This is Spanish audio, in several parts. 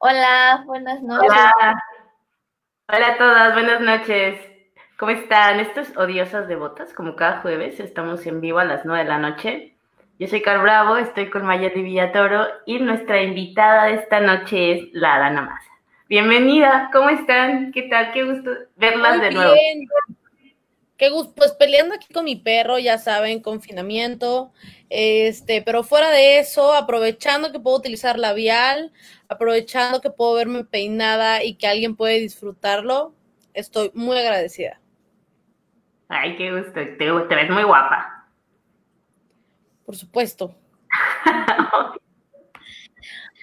Hola, buenas noches. Hola. Hola a todas, buenas noches. ¿Cómo están? Estos odiosas devotas, como cada jueves, estamos en vivo a las 9 de la noche. Yo soy Car Bravo, estoy con Mayeli Villatoro y nuestra invitada de esta noche es la Dana Maza. Bienvenida, ¿cómo están? ¿Qué tal? Qué gusto verlas Muy de nuevo. Qué gusto, pues peleando aquí con mi perro, ya saben, confinamiento, este, pero fuera de eso, aprovechando que puedo utilizar labial, aprovechando que puedo verme peinada y que alguien puede disfrutarlo, estoy muy agradecida. Ay, qué gusto, te, te ves muy guapa. Por supuesto.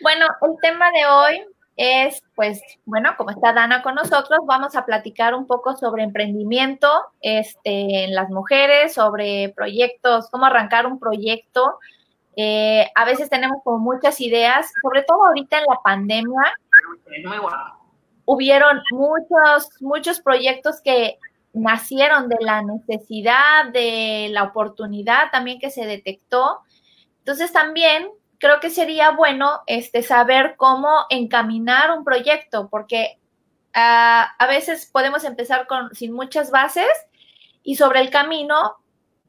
Bueno, el tema de hoy es, pues, bueno, como está Dana con nosotros, vamos a platicar un poco sobre emprendimiento este, en las mujeres, sobre proyectos, cómo arrancar un proyecto. Eh, a veces tenemos como muchas ideas, sobre todo ahorita en la pandemia, hubieron muchos, muchos proyectos que nacieron de la necesidad, de la oportunidad también que se detectó. Entonces también creo que sería bueno este, saber cómo encaminar un proyecto, porque ah, a veces podemos empezar con, sin muchas bases y sobre el camino,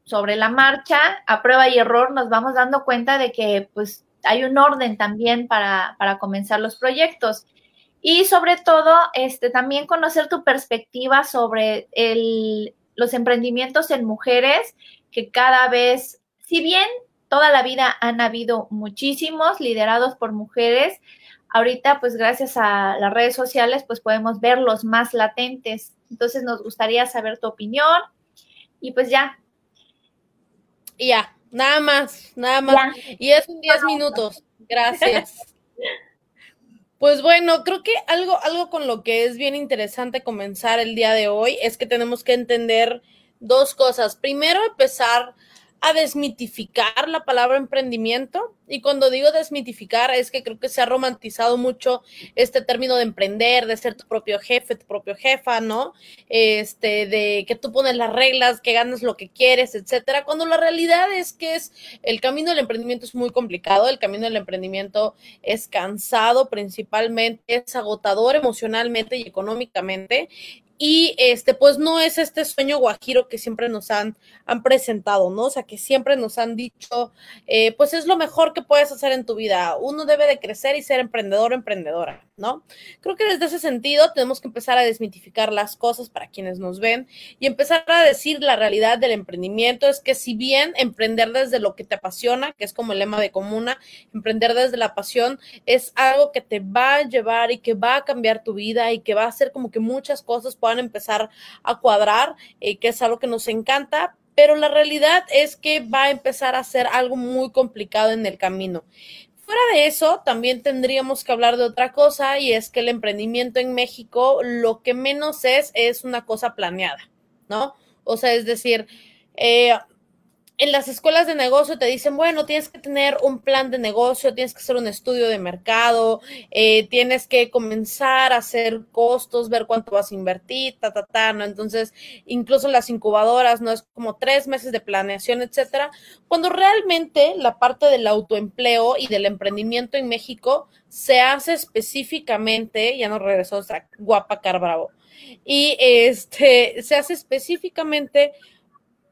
sobre la marcha, a prueba y error, nos vamos dando cuenta de que pues hay un orden también para, para comenzar los proyectos. Y sobre todo, este, también conocer tu perspectiva sobre el, los emprendimientos en mujeres, que cada vez, si bien toda la vida han habido muchísimos liderados por mujeres, ahorita pues gracias a las redes sociales pues podemos ver los más latentes. Entonces nos gustaría saber tu opinión y pues ya. Y ya, nada más, nada más. Ya. Y es en 10 minutos. Gracias. Pues bueno, creo que algo, algo con lo que es bien interesante comenzar el día de hoy es que tenemos que entender dos cosas. Primero, empezar a desmitificar la palabra emprendimiento. Y cuando digo desmitificar es que creo que se ha romantizado mucho este término de emprender, de ser tu propio jefe, tu propio jefa, ¿no? Este, de que tú pones las reglas, que ganas lo que quieres, etcétera. Cuando la realidad es que es el camino del emprendimiento es muy complicado, el camino del emprendimiento es cansado principalmente, es agotador emocionalmente y económicamente y este, pues no es este sueño guajiro que siempre nos han, han presentado, ¿no? O sea, que siempre nos han dicho, eh, pues es lo mejor que puedes hacer en tu vida. Uno debe de crecer y ser emprendedor o emprendedora, ¿no? Creo que desde ese sentido tenemos que empezar a desmitificar las cosas para quienes nos ven y empezar a decir la realidad del emprendimiento. Es que si bien emprender desde lo que te apasiona, que es como el lema de Comuna, emprender desde la pasión es algo que te va a llevar y que va a cambiar tu vida y que va a hacer como que muchas cosas puedan empezar a cuadrar, eh, que es algo que nos encanta, pero la realidad es que va a empezar a ser algo muy complicado en el camino. Fuera de eso, también tendríamos que hablar de otra cosa y es que el emprendimiento en México lo que menos es es una cosa planeada, ¿no? O sea, es decir, eh, en las escuelas de negocio te dicen, bueno, tienes que tener un plan de negocio, tienes que hacer un estudio de mercado, eh, tienes que comenzar a hacer costos, ver cuánto vas a invertir, ta, ta, ta, ¿no? Entonces, incluso las incubadoras, ¿no? Es como tres meses de planeación, etcétera. Cuando realmente la parte del autoempleo y del emprendimiento en México se hace específicamente, ya nos regresó esa guapa Car Bravo, y este, se hace específicamente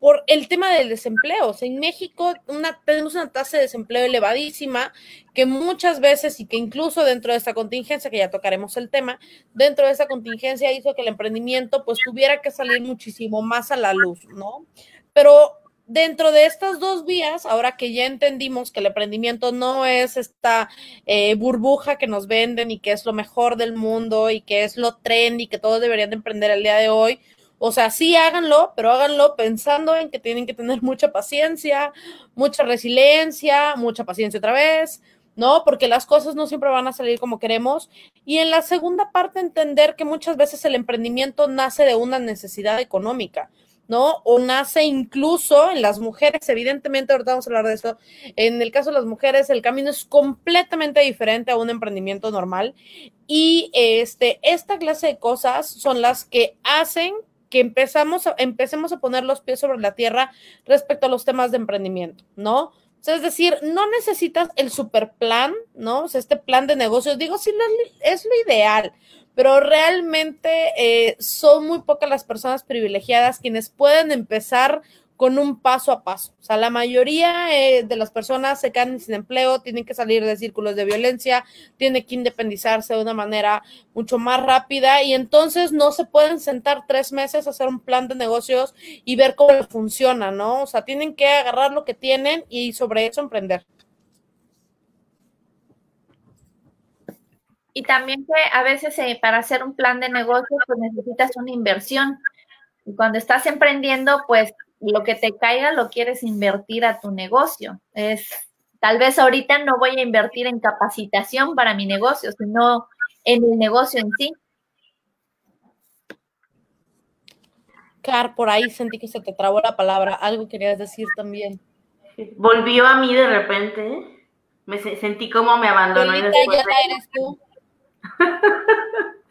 por el tema del desempleo. O sea, en México una, tenemos una tasa de desempleo elevadísima que muchas veces y que incluso dentro de esta contingencia, que ya tocaremos el tema, dentro de esta contingencia hizo que el emprendimiento pues tuviera que salir muchísimo más a la luz, ¿no? Pero dentro de estas dos vías, ahora que ya entendimos que el emprendimiento no es esta eh, burbuja que nos venden y que es lo mejor del mundo y que es lo trendy que todos deberían de emprender el día de hoy, o sea, sí háganlo, pero háganlo pensando en que tienen que tener mucha paciencia, mucha resiliencia, mucha paciencia otra vez, ¿no? Porque las cosas no siempre van a salir como queremos. Y en la segunda parte, entender que muchas veces el emprendimiento nace de una necesidad económica. ¿no? O nace incluso en las mujeres, evidentemente, ahorita vamos a hablar de eso. En el caso de las mujeres, el camino es completamente diferente a un emprendimiento normal. Y este, esta clase de cosas son las que hacen que empezamos a, empecemos a poner los pies sobre la tierra respecto a los temas de emprendimiento, ¿no? es decir, no necesitas el super plan, ¿no? O sea, este plan de negocios, digo, sí, es lo ideal, pero realmente eh, son muy pocas las personas privilegiadas quienes pueden empezar con un paso a paso. O sea, la mayoría eh, de las personas se quedan sin empleo, tienen que salir de círculos de violencia, tienen que independizarse de una manera mucho más rápida y entonces no se pueden sentar tres meses a hacer un plan de negocios y ver cómo funciona, ¿no? O sea, tienen que agarrar lo que tienen y sobre eso emprender. Y también que a veces eh, para hacer un plan de negocio pues necesitas una inversión. Y cuando estás emprendiendo, pues lo que te caiga lo quieres invertir a tu negocio. Es tal vez ahorita no voy a invertir en capacitación para mi negocio, sino en el negocio en sí. Car, por ahí sentí que se te trabó la palabra. Algo querías decir también. Volvió a mí de repente. Me sentí como me abandonó. y después ya eres tú.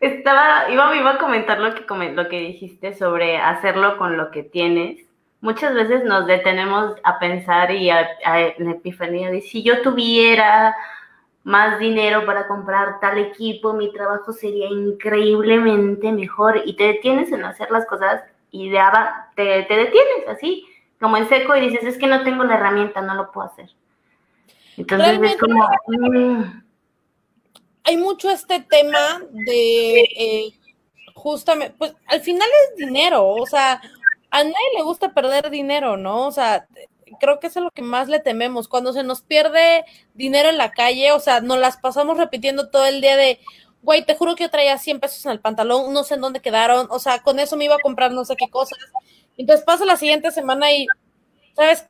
Estaba, iba, iba a comentar lo que, lo que dijiste sobre hacerlo con lo que tienes. Muchas veces nos detenemos a pensar y a, en epifanía de si yo tuviera más dinero para comprar tal equipo, mi trabajo sería increíblemente mejor y te detienes en hacer las cosas y de, te, te detienes así, como en seco y dices, es que no tengo la herramienta, no lo puedo hacer. Entonces es como... Mm, hay mucho este tema de eh, justamente, pues al final es dinero, o sea, a nadie le gusta perder dinero, ¿no? O sea, creo que eso es lo que más le tememos. Cuando se nos pierde dinero en la calle, o sea, nos las pasamos repitiendo todo el día de, güey, te juro que yo traía 100 pesos en el pantalón, no sé en dónde quedaron, o sea, con eso me iba a comprar no sé qué cosas. Entonces pasa la siguiente semana y, ¿sabes?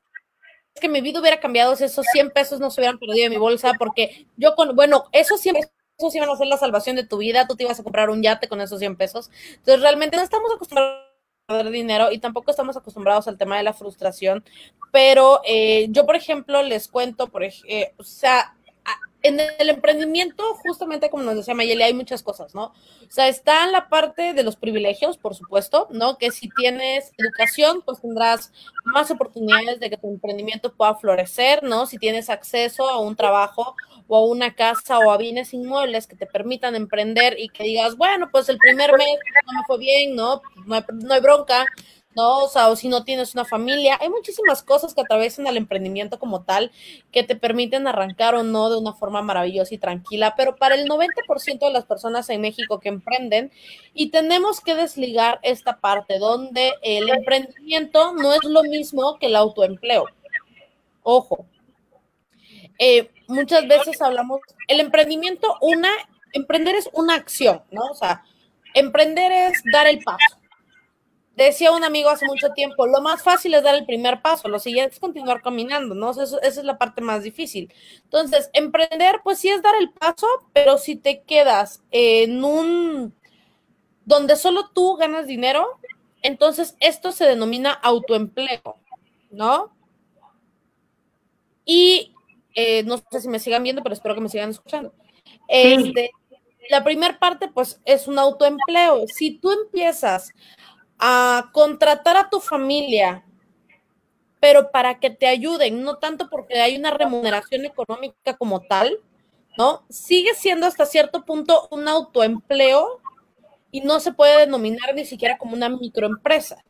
Es que mi vida hubiera cambiado si esos 100 pesos no se hubieran perdido en mi bolsa, porque yo con, bueno, esos 100 pesos esos iban a ser la salvación de tu vida, tú te ibas a comprar un yate con esos 100 pesos. Entonces, realmente no estamos acostumbrados a perder dinero y tampoco estamos acostumbrados al tema de la frustración. Pero eh, yo, por ejemplo, les cuento, por eh, o sea, en el emprendimiento, justamente como nos decía Mayeli, hay muchas cosas, ¿no? O sea, está en la parte de los privilegios, por supuesto, ¿no? Que si tienes educación, pues tendrás más oportunidades de que tu emprendimiento pueda florecer, ¿no? Si tienes acceso a un trabajo o a una casa o a bienes inmuebles que te permitan emprender y que digas, bueno, pues el primer mes no me fue bien, ¿no? No no hay bronca, ¿no? O sea, o si no tienes una familia, hay muchísimas cosas que atraviesan al emprendimiento como tal que te permiten arrancar o no de una forma maravillosa y tranquila, pero para el 90% de las personas en México que emprenden, y tenemos que desligar esta parte donde el emprendimiento no es lo mismo que el autoempleo. Ojo. Eh, muchas veces hablamos, el emprendimiento, una, emprender es una acción, ¿no? O sea, emprender es dar el paso. Decía un amigo hace mucho tiempo, lo más fácil es dar el primer paso, lo siguiente es continuar caminando, ¿no? esa es la parte más difícil. Entonces, emprender, pues sí es dar el paso, pero si te quedas en un, donde solo tú ganas dinero, entonces esto se denomina autoempleo, ¿no? Y eh, no sé si me sigan viendo, pero espero que me sigan escuchando. Este, la primera parte, pues, es un autoempleo. Si tú empiezas a contratar a tu familia, pero para que te ayuden, no tanto porque hay una remuneración económica como tal, ¿no? Sigue siendo hasta cierto punto un autoempleo y no se puede denominar ni siquiera como una microempresa.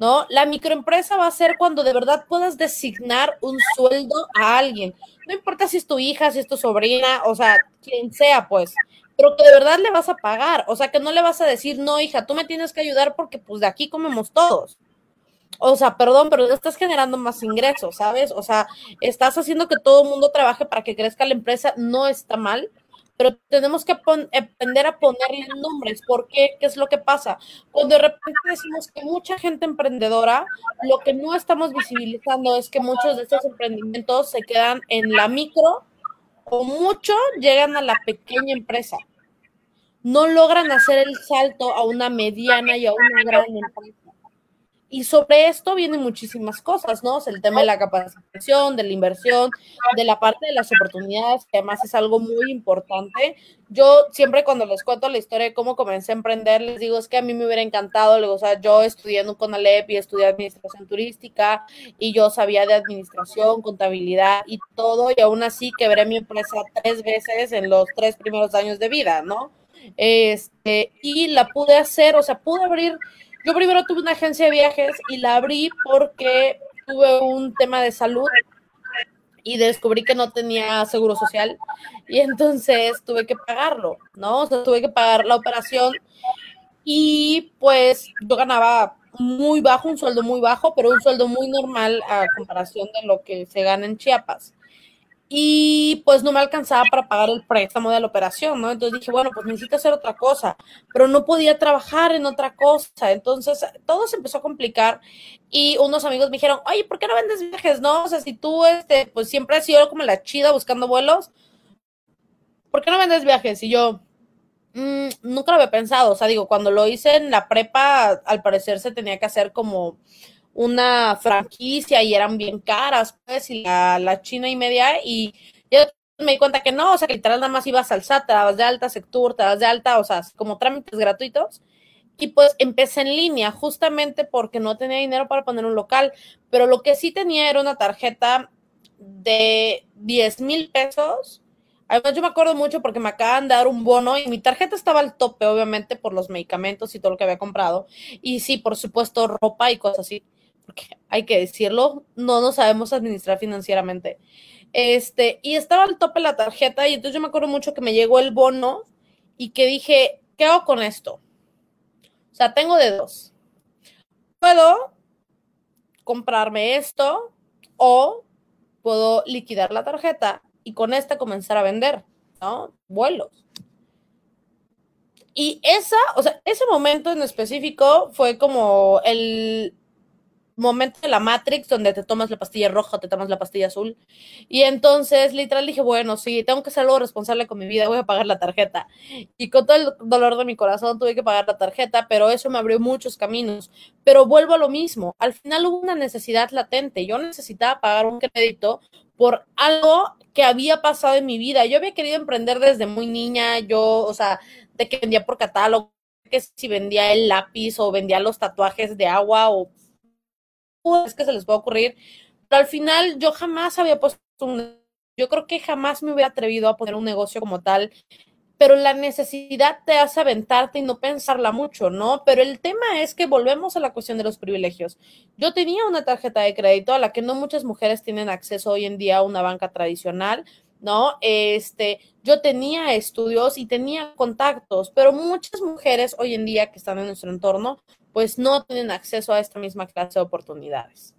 ¿no? La microempresa va a ser cuando de verdad puedas designar un sueldo a alguien. No importa si es tu hija, si es tu sobrina, o sea, quien sea, pues, pero que de verdad le vas a pagar. O sea, que no le vas a decir, no, hija, tú me tienes que ayudar porque pues de aquí comemos todos. O sea, perdón, pero estás generando más ingresos, ¿sabes? O sea, estás haciendo que todo el mundo trabaje para que crezca la empresa, no está mal, pero tenemos que aprender a ponerle nombres. ¿Por qué? ¿Qué es lo que pasa? Cuando de repente decimos que mucha gente emprendedora, lo que no estamos visibilizando es que muchos de estos emprendimientos se quedan en la micro o mucho llegan a la pequeña empresa. No logran hacer el salto a una mediana y a una gran empresa. Y sobre esto vienen muchísimas cosas, ¿no? el tema de la capacitación, de la inversión, de la parte de las oportunidades, que además es algo muy importante. Yo siempre cuando les cuento la historia de cómo comencé a emprender, les digo, es que a mí me hubiera encantado, o sea, yo estudié en un y estudié administración turística y yo sabía de administración, contabilidad y todo, y aún así quebré mi empresa tres veces en los tres primeros años de vida, ¿no? Este, y la pude hacer, o sea, pude abrir yo primero tuve una agencia de viajes y la abrí porque tuve un tema de salud y descubrí que no tenía seguro social y entonces tuve que pagarlo, ¿no? O sea, tuve que pagar la operación y pues yo ganaba muy bajo, un sueldo muy bajo, pero un sueldo muy normal a comparación de lo que se gana en Chiapas y pues no me alcanzaba para pagar el préstamo de la operación, ¿no? Entonces dije, bueno, pues necesito hacer otra cosa, pero no podía trabajar en otra cosa, entonces todo se empezó a complicar y unos amigos me dijeron, oye, ¿por qué no vendes viajes, no? O sea, si tú, este, pues siempre has sido como la chida buscando vuelos, ¿por qué no vendes viajes? Y yo, mmm, nunca lo había pensado, o sea, digo, cuando lo hice en la prepa, al parecer se tenía que hacer como una franquicia y eran bien caras, pues, y la, china y media, y yo me di cuenta que no, o sea, que literal nada más ibas al SAT, te dabas de alta, Sectur, te dabas de alta, o sea, como trámites gratuitos. Y pues empecé en línea, justamente porque no tenía dinero para poner un local, pero lo que sí tenía era una tarjeta de 10 mil pesos. Además, yo me acuerdo mucho porque me acaban de dar un bono y mi tarjeta estaba al tope, obviamente, por los medicamentos y todo lo que había comprado. Y sí, por supuesto, ropa y cosas así porque hay que decirlo, no nos sabemos administrar financieramente. Este, y estaba al tope la tarjeta y entonces yo me acuerdo mucho que me llegó el bono y que dije, ¿qué hago con esto? O sea, tengo de dos. Puedo comprarme esto o puedo liquidar la tarjeta y con esta comenzar a vender, ¿no? Vuelos. Y esa, o sea, ese momento en específico fue como el, momento de la Matrix donde te tomas la pastilla roja o te tomas la pastilla azul. Y entonces, literal, dije, bueno, sí, tengo que ser algo responsable con mi vida, voy a pagar la tarjeta. Y con todo el dolor de mi corazón tuve que pagar la tarjeta, pero eso me abrió muchos caminos. Pero vuelvo a lo mismo, al final hubo una necesidad latente. Yo necesitaba pagar un crédito por algo que había pasado en mi vida. Yo había querido emprender desde muy niña, yo, o sea, de que vendía por catálogo, que si vendía el lápiz o vendía los tatuajes de agua o que se les puede ocurrir, pero al final yo jamás había puesto un, yo creo que jamás me hubiera atrevido a poner un negocio como tal, pero la necesidad te hace aventarte y no pensarla mucho, ¿no? Pero el tema es que volvemos a la cuestión de los privilegios. Yo tenía una tarjeta de crédito a la que no muchas mujeres tienen acceso hoy en día a una banca tradicional, ¿no? Este, yo tenía estudios y tenía contactos, pero muchas mujeres hoy en día que están en nuestro entorno pues no tienen acceso a esta misma clase de oportunidades.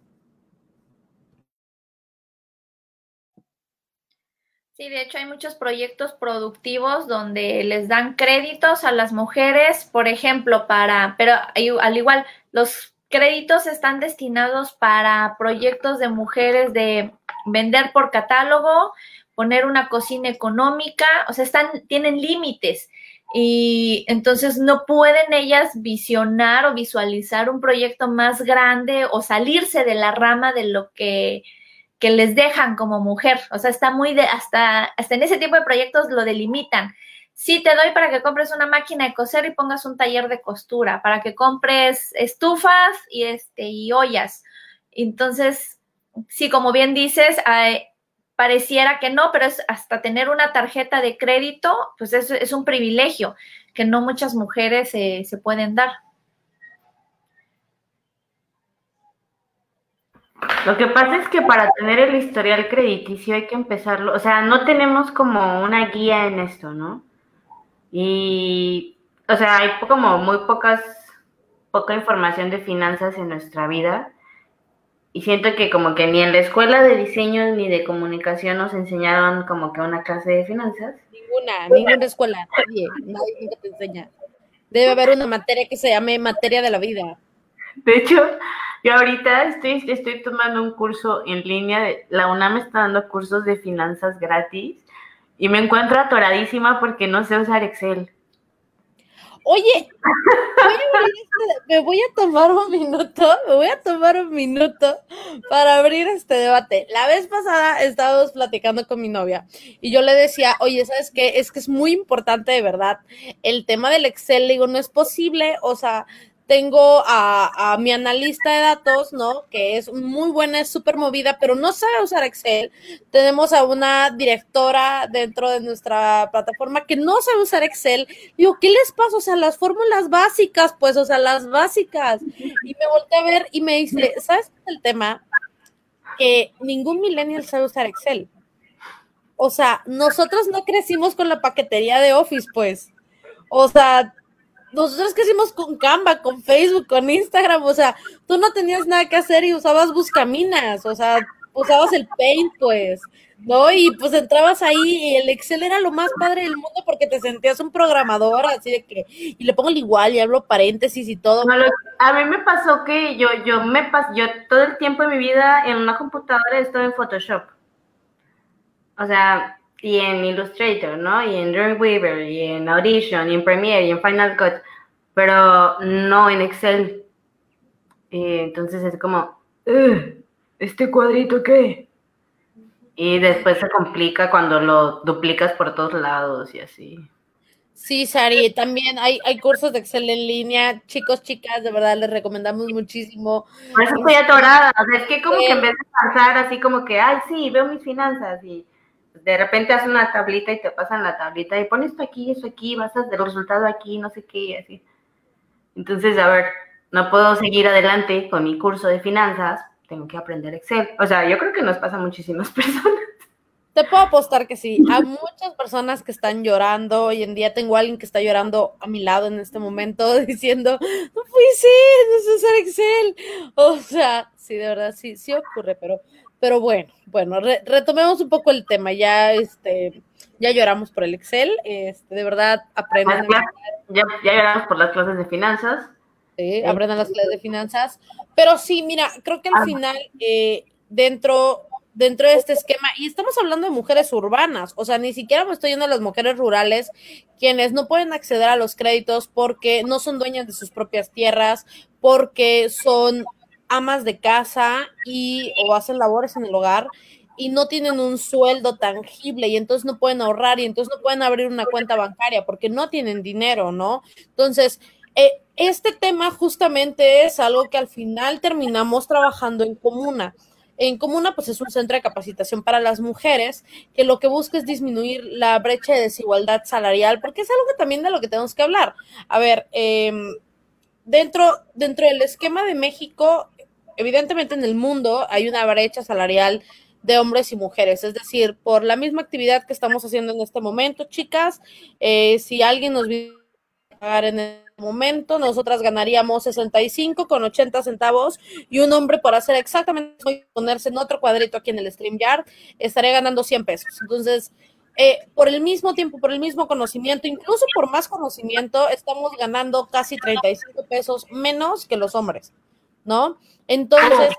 Sí, de hecho hay muchos proyectos productivos donde les dan créditos a las mujeres, por ejemplo, para, pero al igual, los créditos están destinados para proyectos de mujeres de vender por catálogo, poner una cocina económica, o sea, están, tienen límites y entonces no pueden ellas visionar o visualizar un proyecto más grande o salirse de la rama de lo que, que les dejan como mujer. O sea, está muy de, hasta, hasta en ese tipo de proyectos lo delimitan. Sí, te doy para que compres una máquina de coser y pongas un taller de costura, para que compres estufas y, este, y ollas. Entonces, sí, como bien dices, hay, pareciera que no, pero es hasta tener una tarjeta de crédito, pues es, un privilegio que no muchas mujeres se pueden dar. Lo que pasa es que para tener el historial crediticio hay que empezarlo, o sea, no tenemos como una guía en esto, ¿no? Y, o sea, hay como muy pocas, poca información de finanzas en nuestra vida y siento que como que ni en la escuela de diseño ni de comunicación nos enseñaron como que una clase de finanzas. Ninguna, ninguna escuela, nadie, nadie te enseña. Debe haber una materia que se llame materia de la vida. De hecho, yo ahorita estoy, estoy tomando un curso en línea, de, la UNAM está dando cursos de finanzas gratis y me encuentro atoradísima porque no sé usar Excel. Oye, me voy a tomar un minuto, me voy a tomar un minuto para abrir este debate. La vez pasada estábamos platicando con mi novia y yo le decía, oye, ¿sabes qué? Es que es muy importante de verdad el tema del Excel. Le digo, no es posible, o sea, tengo a, mi analista de datos, ¿no? Que es muy buena, es súper movida, pero no sabe usar Excel. Tenemos a una directora dentro de nuestra plataforma que no sabe usar Excel. Digo, ¿qué les pasa? O sea, las fórmulas básicas, pues, o sea, las básicas. Y me volteé a ver y me dice, ¿sabes el tema? Que ningún millennial sabe usar Excel. O sea, nosotros no crecimos con la paquetería de Office, pues. O sea, nosotros que hicimos con Canva, con Facebook, con Instagram, o sea, tú no tenías nada que hacer y usabas Buscaminas, o sea, usabas el Paint, pues, ¿no? Y pues entrabas ahí y el Excel era lo más padre del mundo porque te sentías un programador, así de que, y le pongo el igual y hablo paréntesis y todo. a mí me pasó que yo, yo me pas, yo todo el tiempo de mi vida en una computadora estoy en Photoshop. O sea, y en Illustrator, ¿no? Y en Dreamweaver, y en Audition, y en Premiere, y en Final Cut, pero no en Excel. Y entonces es como, ¿este cuadrito qué? Y después se complica cuando lo duplicas por todos lados y así. Sí, Sari, también hay, hay cursos de Excel en línea. Chicos, chicas, de verdad les recomendamos muchísimo. Por eso estoy atorada. O sea, es que como que en vez de pensar así como que, ay, sí, veo mis finanzas y de repente haces una tablita y te pasan la tablita y pones esto aquí, eso aquí, vas a hacer el resultado aquí, no sé qué, y así. Entonces, a ver, no puedo seguir adelante con mi curso de finanzas, tengo que aprender Excel. O sea, yo creo que nos pasa a muchísimas personas. Te puedo apostar que sí. Hay muchas personas que están llorando. Hoy en día tengo a alguien que está llorando a mi lado en este momento diciendo, no fui sí, no sé usar Excel. O sea, sí, de verdad, sí, sí ocurre, pero pero bueno, bueno, retomemos un poco el tema. Ya, este, ya lloramos por el Excel. Este, de verdad, aprendan. Ya, ya, lloramos por las clases de finanzas. Sí, aprendan las clases de finanzas. Pero sí, mira, creo que al ah. final, eh, dentro, dentro de este esquema, y estamos hablando de mujeres urbanas, o sea, ni siquiera me estoy yendo a las mujeres rurales, quienes no pueden acceder a los créditos porque no son dueñas de sus propias tierras, porque son amas de casa y o hacen labores en el hogar y no tienen un sueldo tangible y entonces no pueden ahorrar y entonces no pueden abrir una cuenta bancaria porque no tienen dinero, ¿no? Entonces, eh, este tema justamente es algo que al final terminamos trabajando en comuna. En Comuna, pues es un centro de capacitación para las mujeres que lo que busca es disminuir la brecha de desigualdad salarial, porque es algo que también de lo que tenemos que hablar. A ver, em, dentro, dentro del esquema de México, evidentemente en el mundo hay una brecha salarial de hombres y mujeres. Es decir, por la misma actividad que estamos haciendo en este momento, chicas, eh, si alguien nos viene pagar en el momento, nosotras ganaríamos 65 con 80 centavos y un hombre por hacer exactamente ponerse en otro cuadrito aquí en el StreamYard estaría ganando 100 pesos. Entonces, eh, por el mismo tiempo, por el mismo conocimiento, incluso por más conocimiento, estamos ganando casi 35 pesos menos que los hombres. ¿No? Entonces,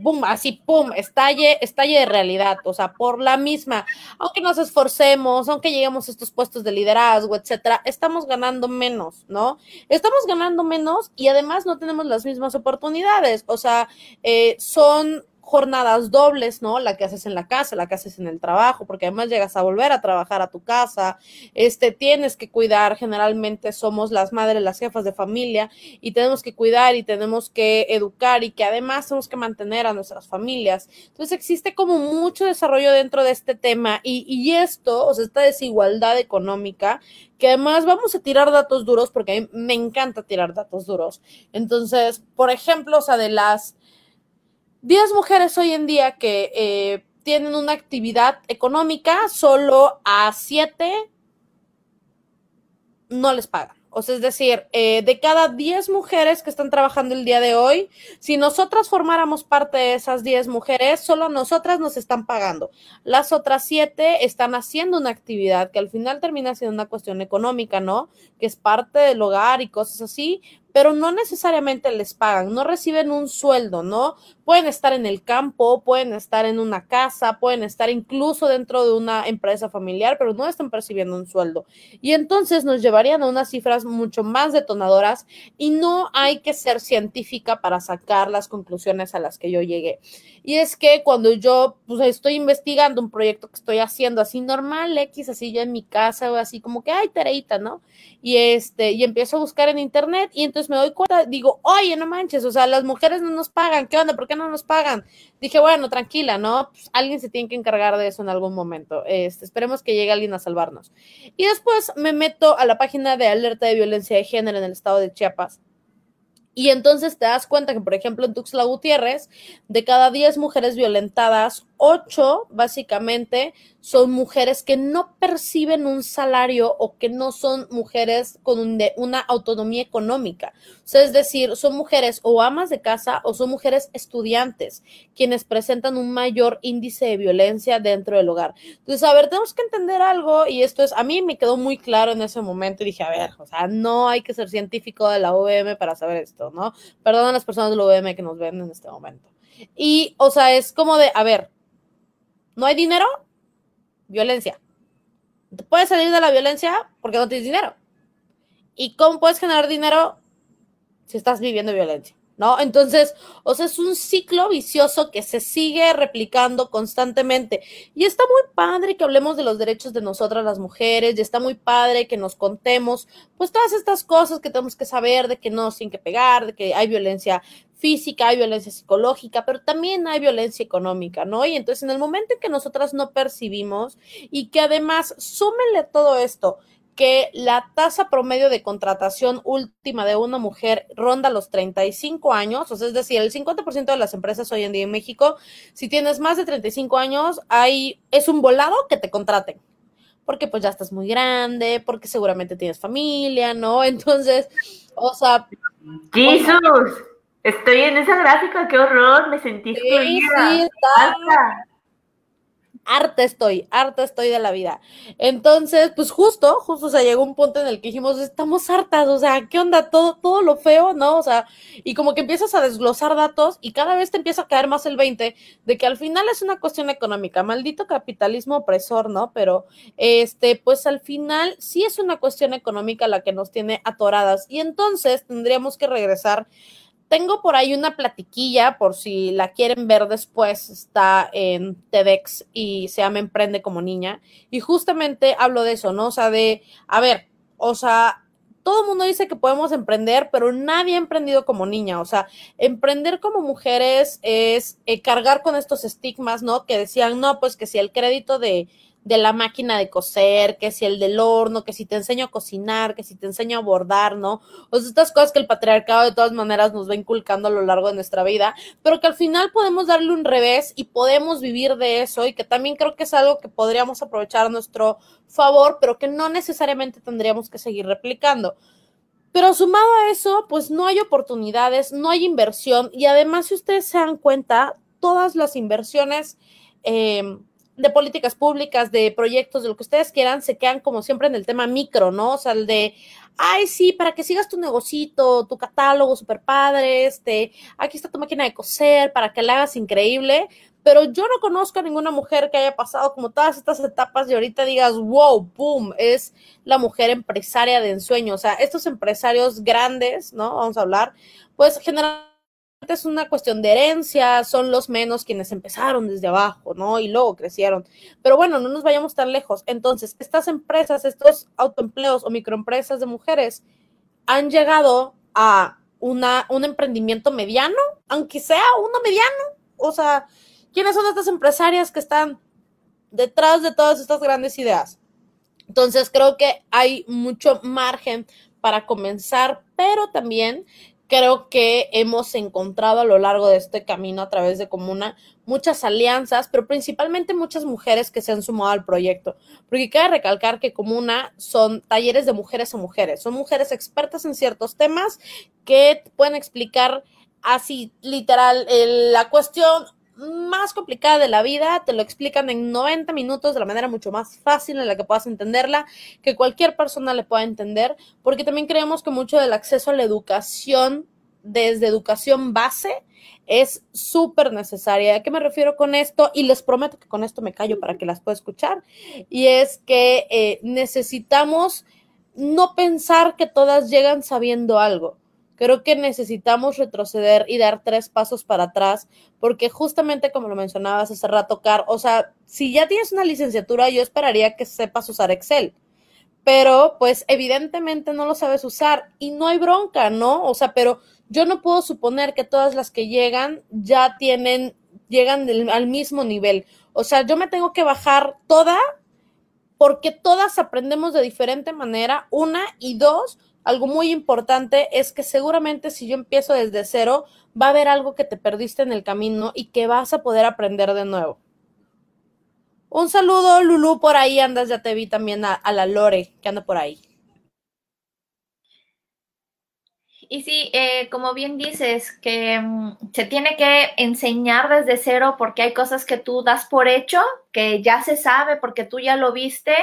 boom, así, pum, estalle, estalle de realidad, o sea, por la misma, aunque nos esforcemos, aunque lleguemos a estos puestos de liderazgo, etcétera, estamos ganando menos, ¿no? Estamos ganando menos y además no tenemos las mismas oportunidades, o sea, eh, son jornadas dobles, ¿no? La que haces en la casa, la que haces en el trabajo, porque además llegas a volver a trabajar a tu casa, este, tienes que cuidar, generalmente somos las madres, las jefas de familia, y tenemos que cuidar y tenemos que educar y que además tenemos que mantener a nuestras familias. Entonces existe como mucho desarrollo dentro de este tema y, y esto, o sea, esta desigualdad económica, que además vamos a tirar datos duros, porque a mí me encanta tirar datos duros. Entonces, por ejemplo, o sea, de las 10 mujeres hoy en día que eh, tienen una actividad económica, solo a 7 no les pagan. O sea, es decir, eh, de cada 10 mujeres que están trabajando el día de hoy, si nosotras formáramos parte de esas 10 mujeres, solo nosotras nos están pagando. Las otras 7 están haciendo una actividad que al final termina siendo una cuestión económica, ¿no? Que es parte del hogar y cosas así, pero no necesariamente les pagan, no reciben un sueldo, ¿no? Pueden estar en el campo, pueden estar en una casa, pueden estar incluso dentro de una empresa familiar, pero no están percibiendo un sueldo. Y entonces nos llevarían a unas cifras mucho más detonadoras y no hay que ser científica para sacar las conclusiones a las que yo llegué. Y es que cuando yo pues, estoy investigando un proyecto que estoy haciendo así normal, X, así yo en mi casa o así como que, ay, Tereita, ¿no? Y este, y empiezo a buscar en internet y entonces me doy cuenta, digo, oye, no manches, o sea, las mujeres no nos pagan, ¿qué onda? ¿Por qué no nos pagan? Dije, bueno, tranquila, ¿no? Pues, alguien se tiene que encargar de eso en algún momento. Este, esperemos que llegue alguien a salvarnos. Y después me meto a la página de alerta de violencia de género en el estado de Chiapas y entonces te das cuenta que, por ejemplo, en Tuxtla Gutiérrez, de cada 10 mujeres violentadas, 8 básicamente son mujeres que no perciben un salario o que no son mujeres con una autonomía económica. O sea, es decir, son mujeres o amas de casa o son mujeres estudiantes quienes presentan un mayor índice de violencia dentro del hogar. Entonces, a ver, tenemos que entender algo y esto es, a mí me quedó muy claro en ese momento y dije, a ver, o sea, no hay que ser científico de la UVM para saber esto, ¿no? Perdón a las personas de la UVM que nos ven en este momento. Y, o sea, es como de, a ver, ¿no hay dinero? violencia. Puedes salir de la violencia porque no tienes dinero. ¿Y cómo puedes generar dinero si estás viviendo violencia? ¿No? Entonces, o sea, es un ciclo vicioso que se sigue replicando constantemente. Y está muy padre que hablemos de los derechos de nosotras las mujeres, y está muy padre que nos contemos, pues todas estas cosas que tenemos que saber, de que no, sin que pegar, de que hay violencia física, hay violencia psicológica, pero también hay violencia económica, ¿no? Y entonces en el momento en que nosotras no percibimos y que además súmenle todo esto, que la tasa promedio de contratación última de una mujer ronda los 35 años, o sea, es decir, el 50% de las empresas hoy en día en México, si tienes más de 35 años, hay, es un volado que te contraten, porque pues ya estás muy grande, porque seguramente tienes familia, ¿no? Entonces, o sea... Jesús. Estoy en esa gráfica, qué horror, me sentí sí, Sí, está. Harta estoy, harta estoy de la vida. Entonces, pues justo, justo, o sea, llegó un punto en el que dijimos, estamos hartas, o sea, ¿qué onda? Todo, todo lo feo, ¿no? O sea, y como que empiezas a desglosar datos y cada vez te empieza a caer más el 20 de que al final es una cuestión económica, maldito capitalismo opresor, ¿no? Pero, este, pues al final sí es una cuestión económica la que nos tiene atoradas y entonces tendríamos que regresar tengo por ahí una platiquilla, por si la quieren ver después, está en TEDx y se llama Emprende como niña. Y justamente hablo de eso, ¿no? O sea, de, a ver, o sea, todo el mundo dice que podemos emprender, pero nadie ha emprendido como niña. O sea, emprender como mujeres es eh, cargar con estos estigmas, ¿no? Que decían, no, pues que si el crédito de de la máquina de coser, que si el del horno, que si te enseño a cocinar, que si te enseño a bordar, ¿no? O sea, estas cosas que el patriarcado de todas maneras nos va inculcando a lo largo de nuestra vida, pero que al final podemos darle un revés y podemos vivir de eso y que también creo que es algo que podríamos aprovechar a nuestro favor, pero que no necesariamente tendríamos que seguir replicando. Pero sumado a eso, pues no hay oportunidades, no hay inversión y además si ustedes se dan cuenta, todas las inversiones... Eh, de políticas públicas, de proyectos, de lo que ustedes quieran, se quedan como siempre en el tema micro, ¿no? O sea, el de, ay, sí, para que sigas tu negocito, tu catálogo super padre, este, aquí está tu máquina de coser, para que la hagas increíble, pero yo no conozco a ninguna mujer que haya pasado como todas estas etapas y ahorita digas, wow, boom, es la mujer empresaria de ensueño, o sea, estos empresarios grandes, ¿no? Vamos a hablar, pues generalmente es una cuestión de herencia, son los menos quienes empezaron desde abajo, ¿no? Y luego crecieron. Pero bueno, no nos vayamos tan lejos. Entonces, estas empresas, estos autoempleos o microempresas de mujeres han llegado a una, un emprendimiento mediano, aunque sea uno mediano. O sea, ¿quiénes son estas empresarias que están detrás de todas estas grandes ideas? Entonces, creo que hay mucho margen para comenzar, pero también creo que hemos encontrado a lo largo de este camino a través de Comuna muchas alianzas, pero principalmente muchas mujeres que se han sumado al proyecto. Porque cabe recalcar que Comuna son talleres de mujeres a mujeres, son mujeres expertas en ciertos temas que pueden explicar así literal la cuestión más complicada de la vida, te lo explican en 90 minutos de la manera mucho más fácil en la que puedas entenderla, que cualquier persona le pueda entender, porque también creemos que mucho del acceso a la educación desde educación base es súper necesaria. ¿A qué me refiero con esto? Y les prometo que con esto me callo para que las pueda escuchar. Y es que eh, necesitamos no pensar que todas llegan sabiendo algo. Creo que necesitamos retroceder y dar tres pasos para atrás, porque justamente como lo mencionabas hace rato, Car, o sea, si ya tienes una licenciatura, yo esperaría que sepas usar Excel, pero pues evidentemente no lo sabes usar y no hay bronca, ¿no? O sea, pero yo no puedo suponer que todas las que llegan ya tienen, llegan al mismo nivel. O sea, yo me tengo que bajar toda porque todas aprendemos de diferente manera, una y dos, algo muy importante es que seguramente si yo empiezo desde cero, va a haber algo que te perdiste en el camino y que vas a poder aprender de nuevo. Un saludo, Lulu, por ahí andas, ya te vi también a, la Lore, que anda por ahí. Y sí, eh, como bien dices, que mm, se tiene que enseñar desde cero porque hay cosas que tú das por hecho, que ya se sabe porque tú ya lo viste,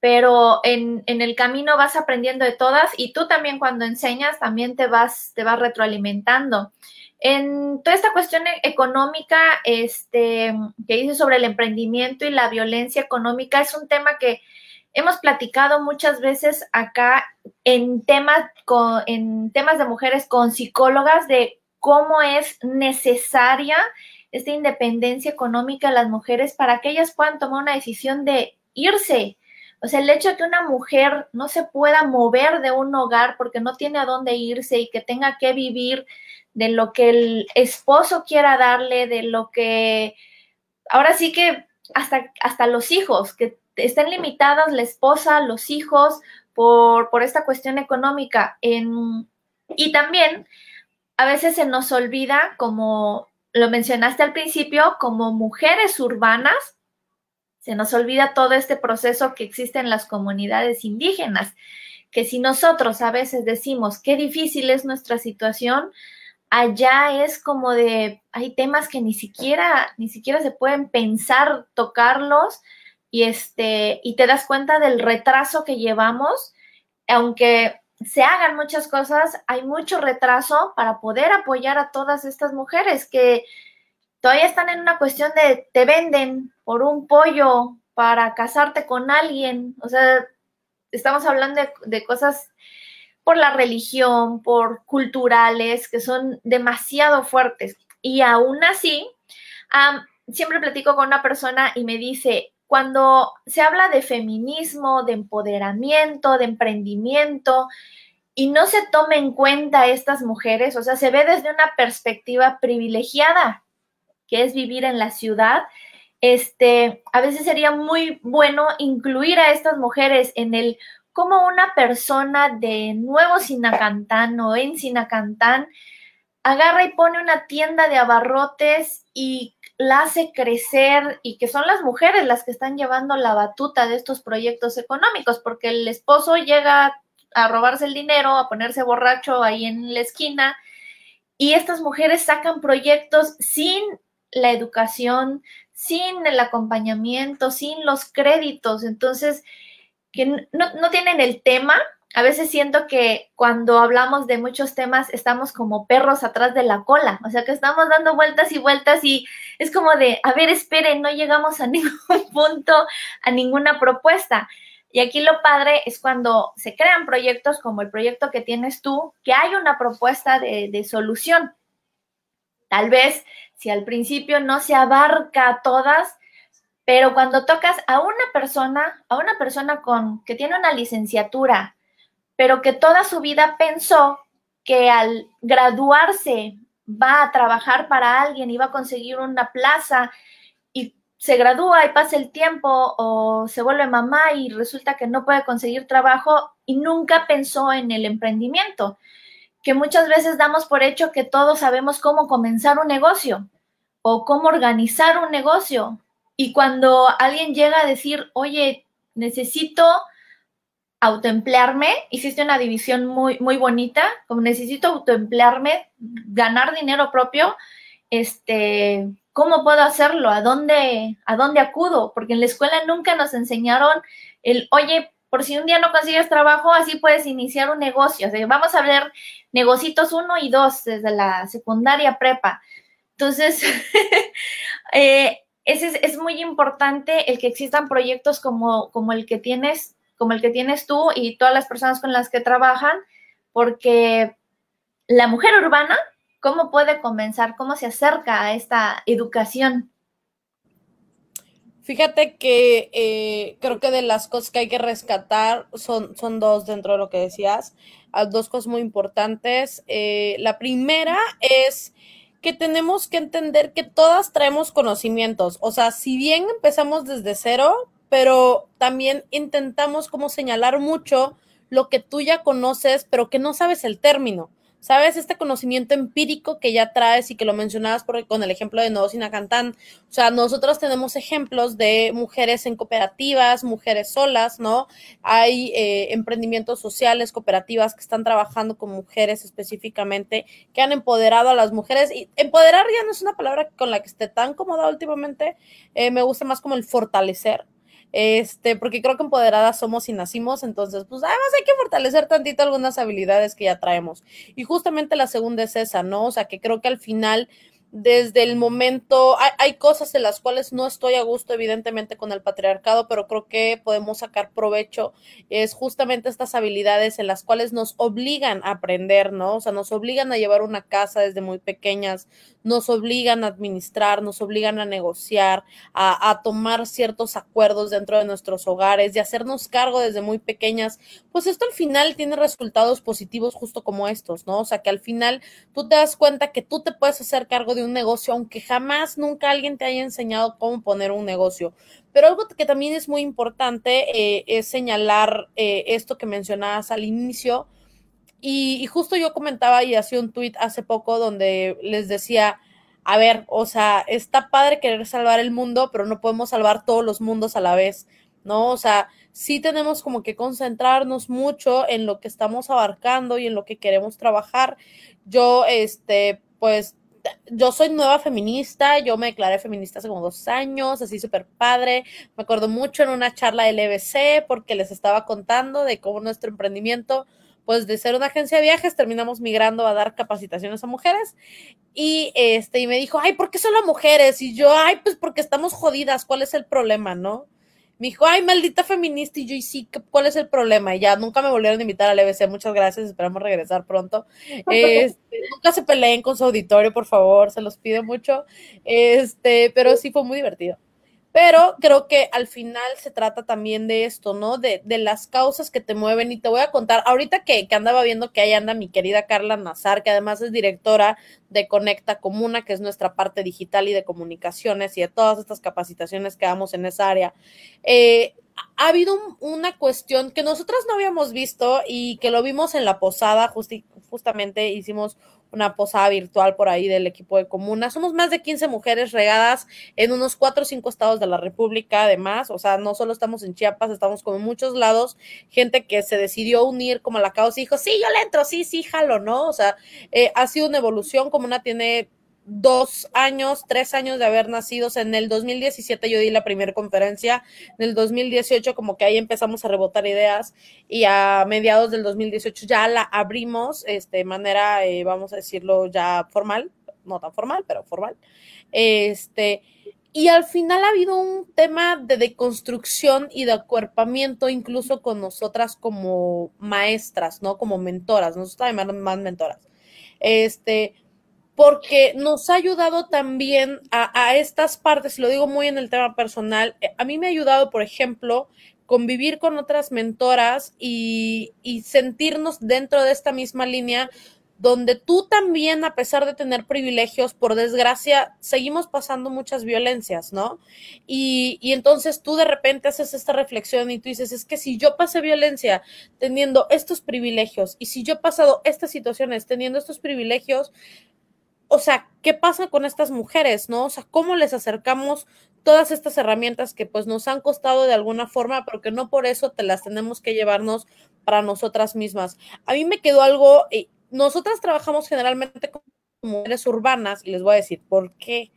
pero en, en, el camino vas aprendiendo de todas y tú también cuando enseñas también te vas, te vas retroalimentando. En toda esta cuestión económica, este, que dice sobre el emprendimiento y la violencia económica, es un tema que hemos platicado muchas veces acá en temas, con, en temas de mujeres con psicólogas de cómo es necesaria esta independencia económica de las mujeres para que ellas puedan tomar una decisión de irse, o sea, el hecho de que una mujer no se pueda mover de un hogar porque no tiene a dónde irse y que tenga que vivir de lo que el esposo quiera darle, de lo que, ahora sí que hasta, hasta los hijos, que estén limitadas la esposa, los hijos, por, por esta cuestión económica. En, y también a veces se nos olvida, como lo mencionaste al principio, como mujeres urbanas, se nos olvida todo este proceso que existe en las comunidades indígenas, que si nosotros a veces decimos qué difícil es nuestra situación, allá es como de hay temas que ni siquiera ni siquiera se pueden pensar tocarlos y este y te das cuenta del retraso que llevamos, aunque se hagan muchas cosas, hay mucho retraso para poder apoyar a todas estas mujeres que todavía están en una cuestión de te venden por un pollo para casarte con alguien. O sea, estamos hablando de, cosas por la religión, por culturales, que son demasiado fuertes. Y aún así, siempre platico con una persona y me dice, cuando se habla de feminismo, de empoderamiento, de emprendimiento, y no se toma en cuenta a estas mujeres, o sea, se ve desde una perspectiva privilegiada, que es vivir en la ciudad, este, a veces sería muy bueno incluir a estas mujeres en el como una persona de nuevo Sinacantán o en Sinacantán agarra y pone una tienda de abarrotes y la hace crecer y que son las mujeres las que están llevando la batuta de estos proyectos económicos, porque el esposo llega a robarse el dinero, a ponerse borracho ahí en la esquina, y estas mujeres sacan proyectos sin la educación, sin el acompañamiento, sin los créditos. Entonces, que no, tienen el tema. A veces siento que cuando hablamos de muchos temas estamos como perros atrás de la cola, o sea que estamos dando vueltas y vueltas y es como de, a ver, esperen, no llegamos a ningún punto, a ninguna propuesta. Y aquí lo padre es cuando se crean proyectos como el proyecto que tienes tú, que hay una propuesta de, de solución. Tal vez si al principio no se abarca a todas, pero cuando tocas a una persona, a una persona con que tiene una licenciatura, pero que toda su vida pensó que al graduarse va a trabajar para alguien y va a conseguir una plaza y se gradúa y pasa el tiempo o se vuelve mamá y resulta que no puede conseguir trabajo y nunca pensó en el emprendimiento que muchas veces damos por hecho que todos sabemos cómo comenzar un negocio o cómo organizar un negocio. Y cuando alguien llega a decir, oye, necesito autoemplearme, hiciste una división muy, muy bonita, como necesito autoemplearme, ganar dinero propio, este, ¿cómo puedo hacerlo? ¿A dónde, ¿A dónde acudo? Porque en la escuela nunca nos enseñaron el, oye, por si un día no consigues trabajo, así puedes iniciar un negocio. Vamos a ver negocitos uno y dos desde la secundaria prepa. Entonces, eh, es, es, muy importante el que existan proyectos como, como el que tienes, como el que tienes tú y todas las personas con las que trabajan, porque la mujer urbana, ¿cómo puede comenzar? ¿Cómo se acerca a esta educación? Fíjate que eh, creo que de las cosas que hay que rescatar son, son dos dentro de lo que decías, ah, dos cosas muy importantes. Eh, la primera es que tenemos que entender que todas traemos conocimientos. O sea, si bien empezamos desde cero, pero también intentamos como señalar mucho lo que tú ya conoces, pero que no sabes el término. ¿Sabes? Este conocimiento empírico que ya traes y que lo mencionabas con el ejemplo de Nodosina Cantán. O sea, nosotros tenemos ejemplos de mujeres en cooperativas, mujeres solas, ¿no? Hay eh, emprendimientos sociales, cooperativas que están trabajando con mujeres específicamente, que han empoderado a las mujeres. Y empoderar ya no es una palabra con la que esté tan cómoda últimamente, eh, me gusta más como el fortalecer, este, porque creo que empoderadas somos y nacimos, entonces, pues además hay que fortalecer tantito algunas habilidades que ya traemos. Y justamente la segunda es esa, ¿no? O sea, que creo que al final desde el momento, hay, cosas en las cuales no estoy a gusto, evidentemente, con el patriarcado, pero creo que podemos sacar provecho. Es justamente estas habilidades en las cuales nos obligan a aprender, ¿no? O sea, nos obligan a llevar una casa desde muy pequeñas, nos obligan a administrar, nos obligan a negociar, a, a tomar ciertos acuerdos dentro de nuestros hogares y hacernos cargo desde muy pequeñas. Pues esto al final tiene resultados positivos justo como estos, ¿no? O sea, que al final tú te das cuenta que tú te puedes hacer cargo de un negocio, aunque jamás nunca alguien te haya enseñado cómo poner un negocio. Pero algo que también es muy importante eh, es señalar eh, esto que mencionabas al inicio. Y, justo yo comentaba y hacía un tweet hace poco donde les decía, a ver, o sea, está padre querer salvar el mundo, pero no podemos salvar todos los mundos a la vez, ¿no? O sea, sí tenemos como que concentrarnos mucho en lo que estamos abarcando y en lo que queremos trabajar. Yo, este, pues yo soy nueva feminista, yo me declaré feminista hace como dos años, así súper padre. Me acuerdo mucho en una charla del EBC porque les estaba contando de cómo nuestro emprendimiento, pues de ser una agencia de viajes, terminamos migrando a dar capacitaciones a mujeres. Y este, y me dijo, ay, ¿por qué solo mujeres? Y yo, ay, pues porque estamos jodidas, ¿cuál es el problema, no? Me dijo, ay, maldita feminista. Y yo, y sí, ¿cuál es el problema? Y ya nunca me volvieron a invitar al EBC. Muchas gracias, esperamos regresar pronto. Este, nunca se peleen con su auditorio, por favor, se los pido mucho. Este, pero sí fue muy divertido. Pero creo que al final se trata también de esto, ¿no? De, de las causas que te mueven. Y te voy a contar, ahorita que, que, andaba viendo que ahí anda mi querida Carla Nazar, que además es directora de Conecta Comuna, que es nuestra parte digital y de comunicaciones y de todas estas capacitaciones que damos en esa área. Eh, ha habido una cuestión que nosotros no habíamos visto y que lo vimos en la posada, justamente hicimos una posada virtual por ahí del equipo de comuna. Somos más de 15 mujeres regadas en unos 4 o 5 estados de la República, además, o sea, no solo estamos en Chiapas, estamos como en muchos lados, gente que se decidió unir como la causa y dijo, sí, yo le entro, sí, sí, jalo, ¿no? O sea, eh, ha sido una evolución, Comuna tiene dos años, tres años de haber nacido. En el 2017 yo di la primera conferencia, en el 2018 como que ahí empezamos a rebotar ideas y a mediados del 2018 ya la abrimos este, de manera, eh, vamos a decirlo ya formal, no tan formal, pero formal. Este, y al final ha habido un tema de deconstrucción y de acuerpamiento incluso con nosotras como maestras, ¿no? Como mentoras, nosotros además más mentoras. Este, porque nos ha ayudado también a, estas partes, lo digo muy en el tema personal, eh, a mí me ha ayudado, por ejemplo, convivir con otras mentoras y, y sentirnos dentro de esta misma línea donde tú también, a pesar de tener privilegios, por desgracia, seguimos pasando muchas violencias, ¿no? Y, y, entonces tú de repente haces esta reflexión y tú dices, es que si yo pasé violencia teniendo estos privilegios y si yo he pasado estas situaciones teniendo estos privilegios, o sea, ¿qué pasa con estas mujeres, no? O sea, ¿cómo les acercamos todas estas herramientas que pues nos han costado de alguna forma, pero que no por eso te las tenemos que llevarnos para nosotras mismas? A mí me quedó algo, y nosotras trabajamos generalmente como mujeres urbanas, y les voy a decir por qué.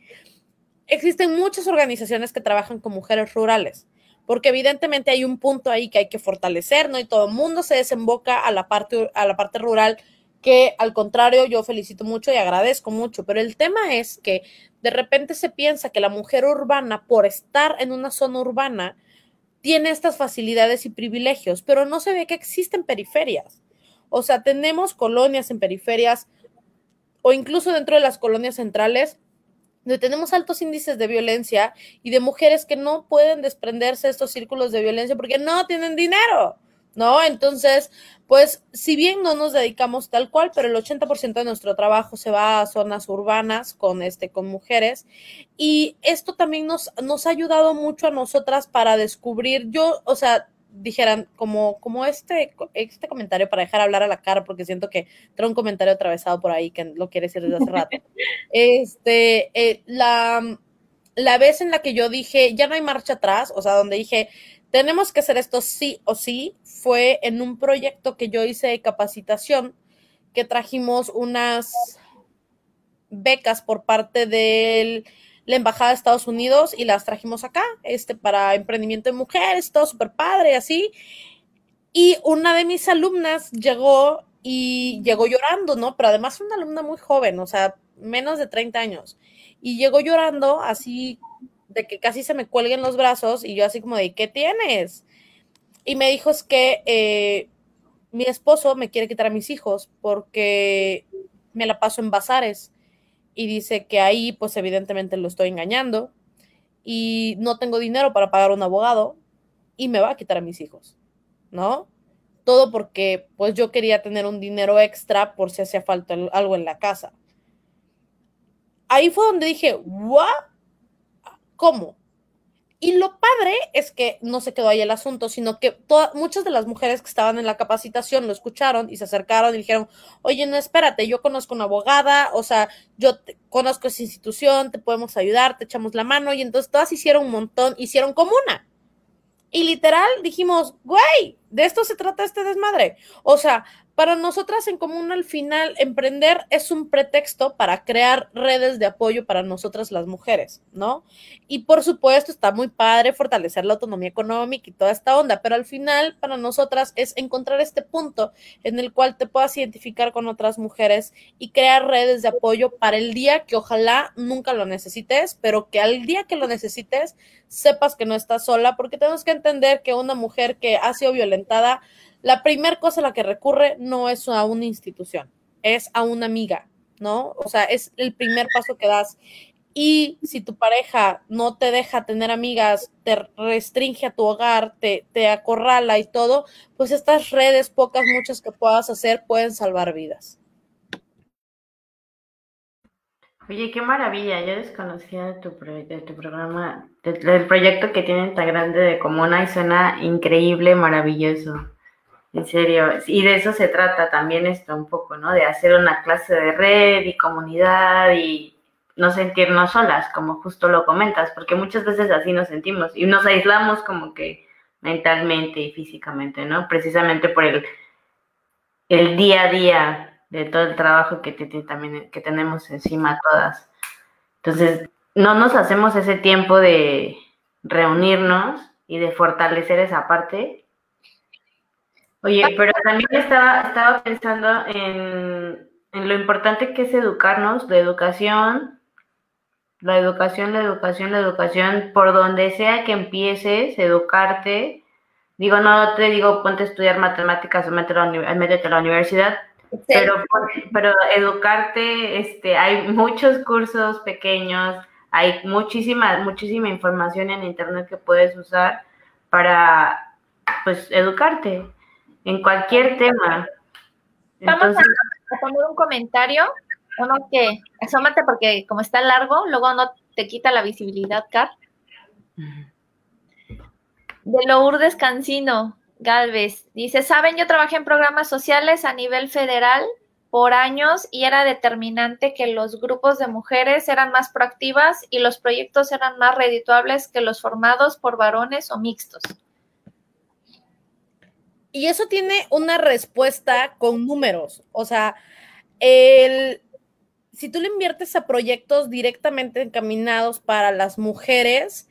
Existen muchas organizaciones que trabajan con mujeres rurales, porque evidentemente hay un punto ahí que hay que fortalecer, ¿no? Y todo el mundo se desemboca a la parte, a la parte rural que al contrario yo felicito mucho y agradezco mucho, pero el tema es que de repente se piensa que la mujer urbana, por estar en una zona urbana, tiene estas facilidades y privilegios, pero no se ve que existen periferias. O sea, tenemos colonias en periferias o incluso dentro de las colonias centrales donde tenemos altos índices de violencia y de mujeres que no pueden desprenderse de estos círculos de violencia porque no tienen dinero. ¿No? Entonces, pues, si bien no nos dedicamos tal cual, pero el 80% de nuestro trabajo se va a zonas urbanas con, este, con mujeres. Y esto también nos, nos ha ayudado mucho a nosotras para descubrir, yo, o sea, dijeran como, como este, este comentario para dejar hablar a la cara, porque siento que trae un comentario atravesado por ahí que lo quiere decir desde hace rato. Este, eh, la, la vez en la que yo dije, ya no hay marcha atrás, o sea, donde dije, tenemos que hacer esto sí o sí, fue en un proyecto que yo hice de capacitación, que trajimos unas becas por parte de la Embajada de Estados Unidos y las trajimos acá, este, para emprendimiento de mujeres, todo súper padre, así. Y una de mis alumnas llegó y llegó llorando, ¿no? Pero además una alumna muy joven, o sea, menos de 30 años. Y llegó llorando así de que casi se me cuelguen los brazos y yo así como de, ¿qué tienes? Y me dijo es que eh, mi esposo me quiere quitar a mis hijos porque me la paso en bazares y dice que ahí pues evidentemente lo estoy engañando y no tengo dinero para pagar un abogado y me va a quitar a mis hijos, ¿no? Todo porque pues yo quería tener un dinero extra por si hacía falta algo en la casa. Ahí fue donde dije, ¿what? ¿Cómo? Y lo padre es que no se quedó ahí el asunto, sino que muchas de las mujeres que estaban en la capacitación lo escucharon y se acercaron y dijeron, oye, no, espérate, yo conozco una abogada, o sea, yo conozco esa institución, te podemos ayudar, te echamos la mano. Y entonces todas hicieron un montón, hicieron como una. Y literal dijimos, güey, de esto se trata este desmadre. O sea, para nosotras en común al final, emprender es un pretexto para crear redes de apoyo para nosotras las mujeres, ¿no? Y por supuesto está muy padre fortalecer la autonomía económica y toda esta onda, pero al final para nosotras es encontrar este punto en el cual te puedas identificar con otras mujeres y crear redes de apoyo para el día que ojalá nunca lo necesites, pero que al día que lo necesites sepas que no estás sola, porque tenemos que entender que una mujer que ha sido violentada la primera cosa a la que recurre no es a una institución, es a una amiga, ¿no? O sea, es el primer paso que das. Y si tu pareja no te deja tener amigas, te restringe a tu hogar, te, te acorrala y todo, pues estas redes, pocas, muchas que puedas hacer, pueden salvar vidas. Oye, qué maravilla, yo desconocía de tu, de tu programa, del proyecto que tienen tan grande de Comuna y suena increíble, maravilloso. En serio, y de eso se trata también esto un poco, ¿no? De hacer una clase de red y comunidad y no sentirnos solas, como justo lo comentas, porque muchas veces así nos sentimos y nos aislamos como que mentalmente y físicamente, ¿no? Precisamente por el, el día a día de todo el trabajo que, también, que tenemos encima todas. Entonces, no nos hacemos ese tiempo de reunirnos y de fortalecer esa parte Oye, pero también estaba, estaba pensando en, lo importante que es educarnos, la educación, la educación, la educación, la educación, por donde sea que empieces, educarte. Digo, no te digo ponte a estudiar matemáticas o métete a la, métete a la universidad, pero, pero educarte, este, hay muchos cursos pequeños, hay muchísima, muchísima información en internet que puedes usar para, pues, educarte en cualquier tema. vamos, a, a poner un comentario, uno que, asómate porque como está largo, luego no te quita la visibilidad, Car. De Lourdes Cancino, Galvez, dice, saben, yo trabajé en programas sociales a nivel federal por años y era determinante que los grupos de mujeres eran más proactivas y los proyectos eran más redituables que los formados por varones o mixtos. Y eso tiene una respuesta con números. O sea, el, si tú le inviertes a proyectos directamente encaminados para las mujeres,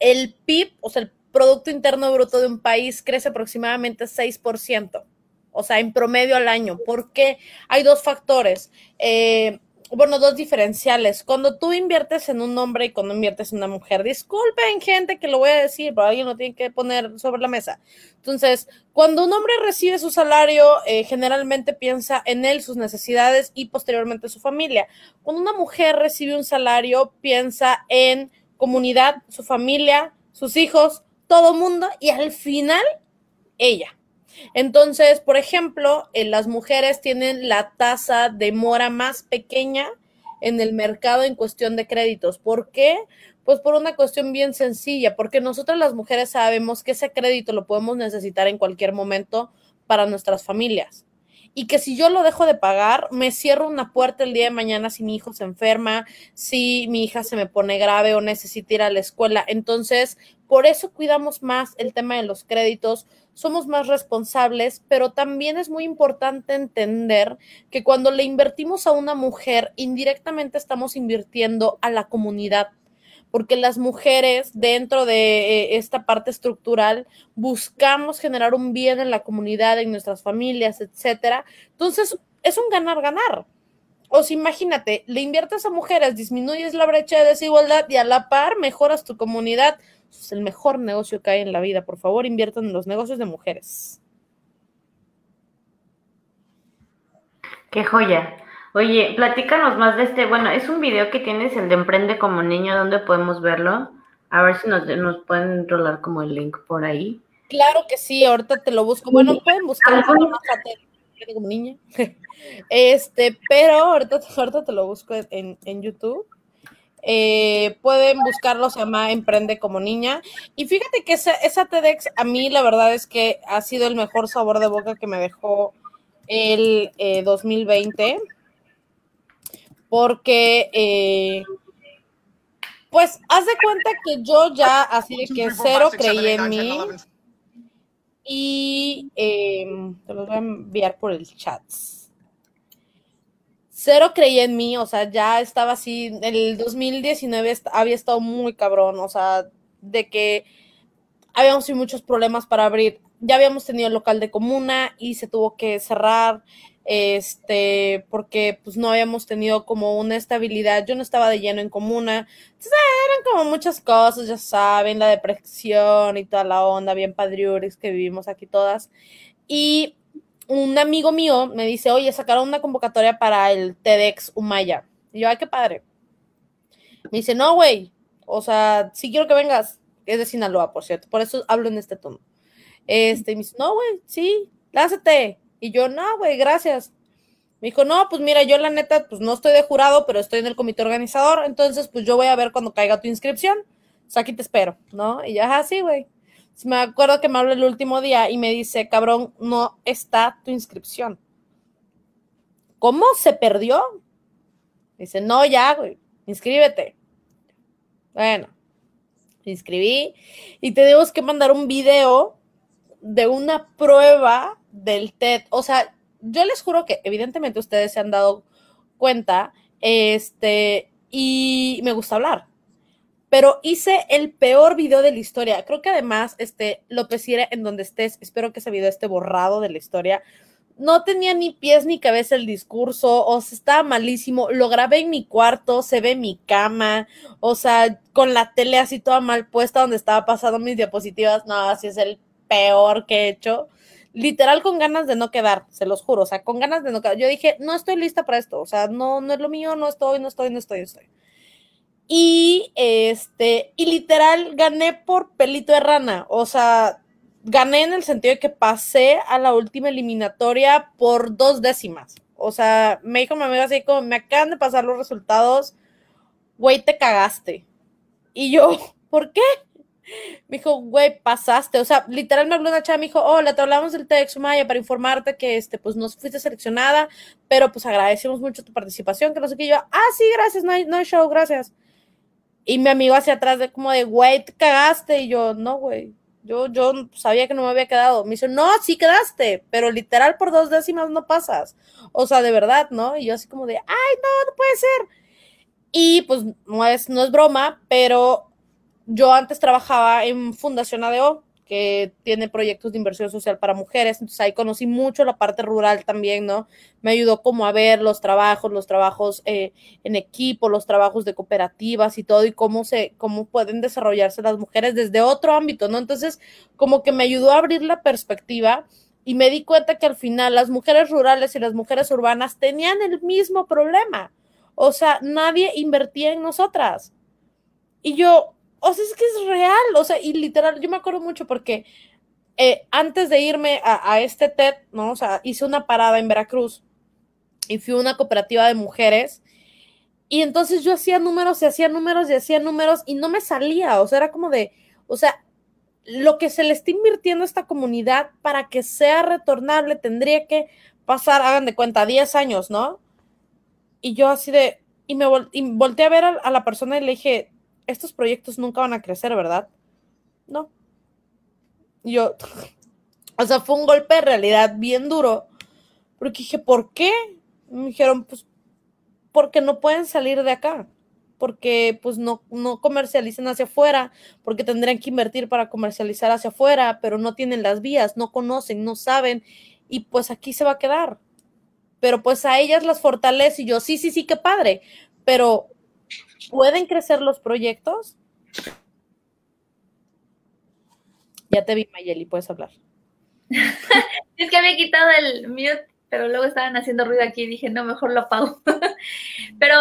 el PIB, o sea, el Producto Interno Bruto de un país crece aproximadamente 6%, o sea, en promedio al año. ¿Por qué? Hay dos factores. Eh, bueno, dos diferenciales. Cuando tú inviertes en un hombre y cuando inviertes en una mujer, disculpen gente que lo voy a decir, pero alguien lo tiene que poner sobre la mesa. Entonces, cuando un hombre recibe su salario, eh, generalmente piensa en él, sus necesidades y posteriormente su familia. Cuando una mujer recibe un salario, piensa en comunidad, su familia, sus hijos, todo mundo y al final ella. Entonces, por ejemplo, eh, las mujeres tienen la tasa de mora más pequeña en el mercado en cuestión de créditos. ¿Por qué? Pues por una cuestión bien sencilla, porque nosotras las mujeres sabemos que ese crédito lo podemos necesitar en cualquier momento para nuestras familias y que si yo lo dejo de pagar, me cierro una puerta el día de mañana si mi hijo se enferma, si mi hija se me pone grave o necesita ir a la escuela. Entonces, por eso cuidamos más el tema de los créditos, somos más responsables, pero también es muy importante entender que cuando le invertimos a una mujer, indirectamente estamos invirtiendo a la comunidad porque las mujeres dentro de eh, esta parte estructural buscamos generar un bien en la comunidad, en nuestras familias, etcétera. Entonces, es un ganar-ganar. O sea, imagínate, le inviertes a mujeres, disminuyes la brecha de desigualdad y a la par mejoras tu comunidad. Es el mejor negocio que hay en la vida. Por favor, inviertan en los negocios de mujeres. Qué joya. Oye, platícanos más de este, bueno, es un video que tienes, el de Emprende como niño, ¿dónde podemos verlo? A ver si nos, nos pueden rolar como el link por ahí. Claro que sí, ahorita te lo busco. Bueno, pueden buscar como niña. Este, pero ahorita, ahorita te lo busco en, en YouTube. Eh, pueden buscarlo, se llama Emprende como niña. Y fíjate que esa, esa TEDx a mí la verdad es que ha sido el mejor sabor de boca que me dejó el 2020. Eh, porque, eh, pues, haz de cuenta que yo ya, así de que cero creí en mí. Y em, te los voy a enviar por el chat. Cero creí en mí, o sea, ya estaba así, el 2019 había estado muy cabrón, o sea, de que habíamos tenido muchos problemas para abrir. Ya habíamos tenido el local de comuna y se tuvo que cerrar este, porque pues no habíamos tenido como una estabilidad, yo no estaba de lleno en comuna, entonces eran como muchas cosas, ya saben, la depresión y toda la onda, bien padriuris que vivimos aquí todas, y un amigo mío me dice, oye, sacaron una convocatoria para el TEDx Umaya, y yo, ay, qué padre, me dice, no, güey, o sea, sí quiero que vengas, es de Sinaloa, por cierto, por eso hablo en este tono, este, me dice, no, güey, sí, lánzate, y yo, no, güey, gracias. Me dijo, no, pues mira, yo la neta, pues no estoy de jurado, pero estoy en el comité organizador, entonces pues yo voy a ver cuando caiga tu inscripción. O sea, aquí te espero, ¿no? Y ya, así, güey. Me acuerdo que me habló el último día y me dice, cabrón, no está tu inscripción. ¿Cómo se perdió? Dice, no, ya, güey, inscríbete. Bueno, me inscribí y tenemos que mandar un video de una prueba del TED. O sea, yo les juro que evidentemente ustedes se han dado cuenta, este, y me gusta hablar. Pero hice el peor video de la historia. Creo que además, este, López Ire, en donde estés, espero que ese video esté borrado de la historia. No tenía ni pies ni cabeza el discurso, o sea, estaba malísimo. Lo grabé en mi cuarto, se ve mi cama, o sea, con la tele así toda mal puesta donde estaba pasando mis diapositivas. No, así es el peor que he hecho literal con ganas de no quedar, se los juro, o sea, con ganas de no quedar. Yo dije, no estoy lista para esto, o sea, no, no es lo mío, no estoy, no estoy, no estoy, no estoy. Y este, y literal gané por pelito de rana, o sea, gané en el sentido de que pasé a la última eliminatoria por dos décimas, O sea, me dijo mi amiga así como, me acaban de pasar los resultados, güey, te cagaste. Y yo, ¿por qué? Me dijo, güey, pasaste. O sea, literal me habló una chava, me dijo, hola, te hablamos del TEDx Maya para informarte que, este, pues, no fuiste seleccionada, pero, pues, agradecemos mucho tu participación, que no sé qué. Y yo, ah, sí, gracias, no hay, no hay show, gracias. Y mi amigo hacia atrás de como de, güey, te cagaste. Y yo, no, güey, yo, yo sabía que no me había quedado. Me dice, no, sí quedaste, pero literal por dos décimas no pasas. O sea, de verdad, ¿no? Y yo así como de, ay, no, no puede ser. Y pues no es, no es broma, pero yo antes trabajaba en Fundación ADO, que tiene proyectos de inversión social para mujeres, entonces ahí conocí mucho la parte rural también, ¿no? Me ayudó como a ver los trabajos, los trabajos eh, en equipo, los trabajos de cooperativas y todo, y cómo se, cómo pueden desarrollarse las mujeres desde otro ámbito, ¿no? Entonces, como que me ayudó a abrir la perspectiva y me di cuenta que al final las mujeres rurales y las mujeres urbanas tenían el mismo problema. O sea, nadie invertía en nosotras. Y yo, o sea, es que es real, o sea, y literal, yo me acuerdo mucho porque eh, antes de irme a, este TED, ¿no? O sea, hice una parada en Veracruz y fui a una cooperativa de mujeres y entonces yo hacía números y hacía números y hacía números y no me salía, o sea, era como de, o sea, lo que se le está invirtiendo a esta comunidad para que sea retornable tendría que pasar, hagan de cuenta, 10 años, ¿no? Y yo así de, y me volteé a ver a la persona y le dije, estos proyectos nunca van a crecer, ¿verdad? No. Yo, o sea, fue un golpe de realidad bien duro, porque dije, ¿por qué? Me dijeron, pues, porque no pueden salir de acá, porque pues no, no comercializan hacia afuera, porque tendrían que invertir para comercializar hacia afuera, pero no tienen las vías, no conocen, no saben, y pues aquí se va a quedar. Pero pues a ellas las fortalece y yo, sí, sí, sí, qué padre, pero ¿Pueden crecer los proyectos? Ya te vi, Mayeli, puedes hablar. es que había quitado el mute, pero luego estaban haciendo ruido aquí y dije, no, mejor lo apago. pero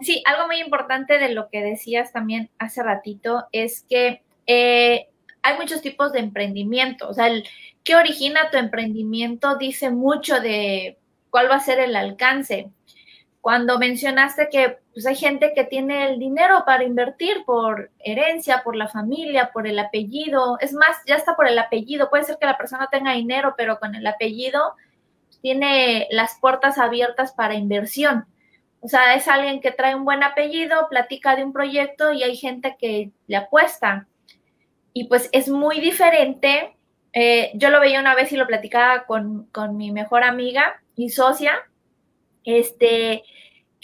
sí, algo muy importante de lo que decías también hace ratito es que eh, hay muchos tipos de emprendimiento. O sea, el qué origina tu emprendimiento dice mucho de cuál va a ser el alcance cuando mencionaste que pues, hay gente que tiene el dinero para invertir por herencia, por la familia, por el apellido, es más, ya está por el apellido, puede ser que la persona tenga dinero, pero con el apellido tiene las puertas abiertas para inversión. O sea, es alguien que trae un buen apellido, platica de un proyecto y hay gente que le apuesta. Y pues es muy diferente. Eh, yo lo veía una vez y lo platicaba con, con mi mejor amiga y socia. Este,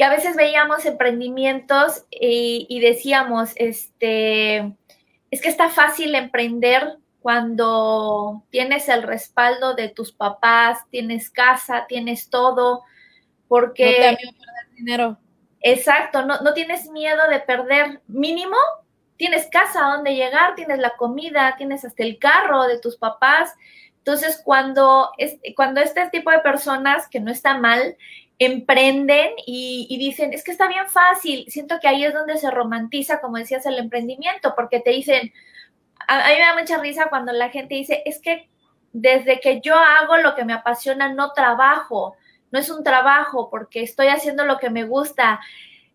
que a veces veíamos emprendimientos y, decíamos, este, es que está fácil emprender cuando tienes el respaldo de tus papás, tienes casa, tienes todo, porque... No te da miedo perder dinero. Exacto, no, no tienes miedo de perder mínimo, tienes casa donde llegar, tienes la comida, tienes hasta el carro de tus papás. Entonces, cuando, es, cuando este tipo de personas, que no está mal, emprenden y, dicen, es que está bien fácil. Siento que ahí es donde se romantiza, como decías, el emprendimiento, porque te dicen, a, mí me da mucha risa cuando la gente dice, es que desde que yo hago lo que me apasiona, no trabajo, no es un trabajo, porque estoy haciendo lo que me gusta.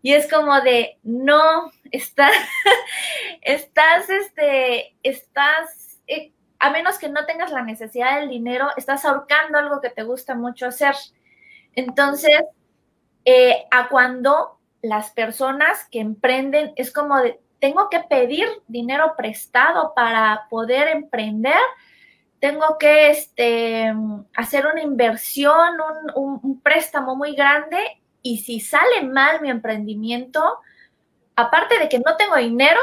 Y es como de, no, estás, estás, este, estás, eh, a menos que no tengas la necesidad del dinero, estás ahorcando algo que te gusta mucho hacer. Entonces, eh, a cuando las personas que emprenden es como de, tengo que pedir dinero prestado para poder emprender, tengo que este, hacer una inversión, un, préstamo muy grande y si sale mal mi emprendimiento, aparte de que no tengo dinero,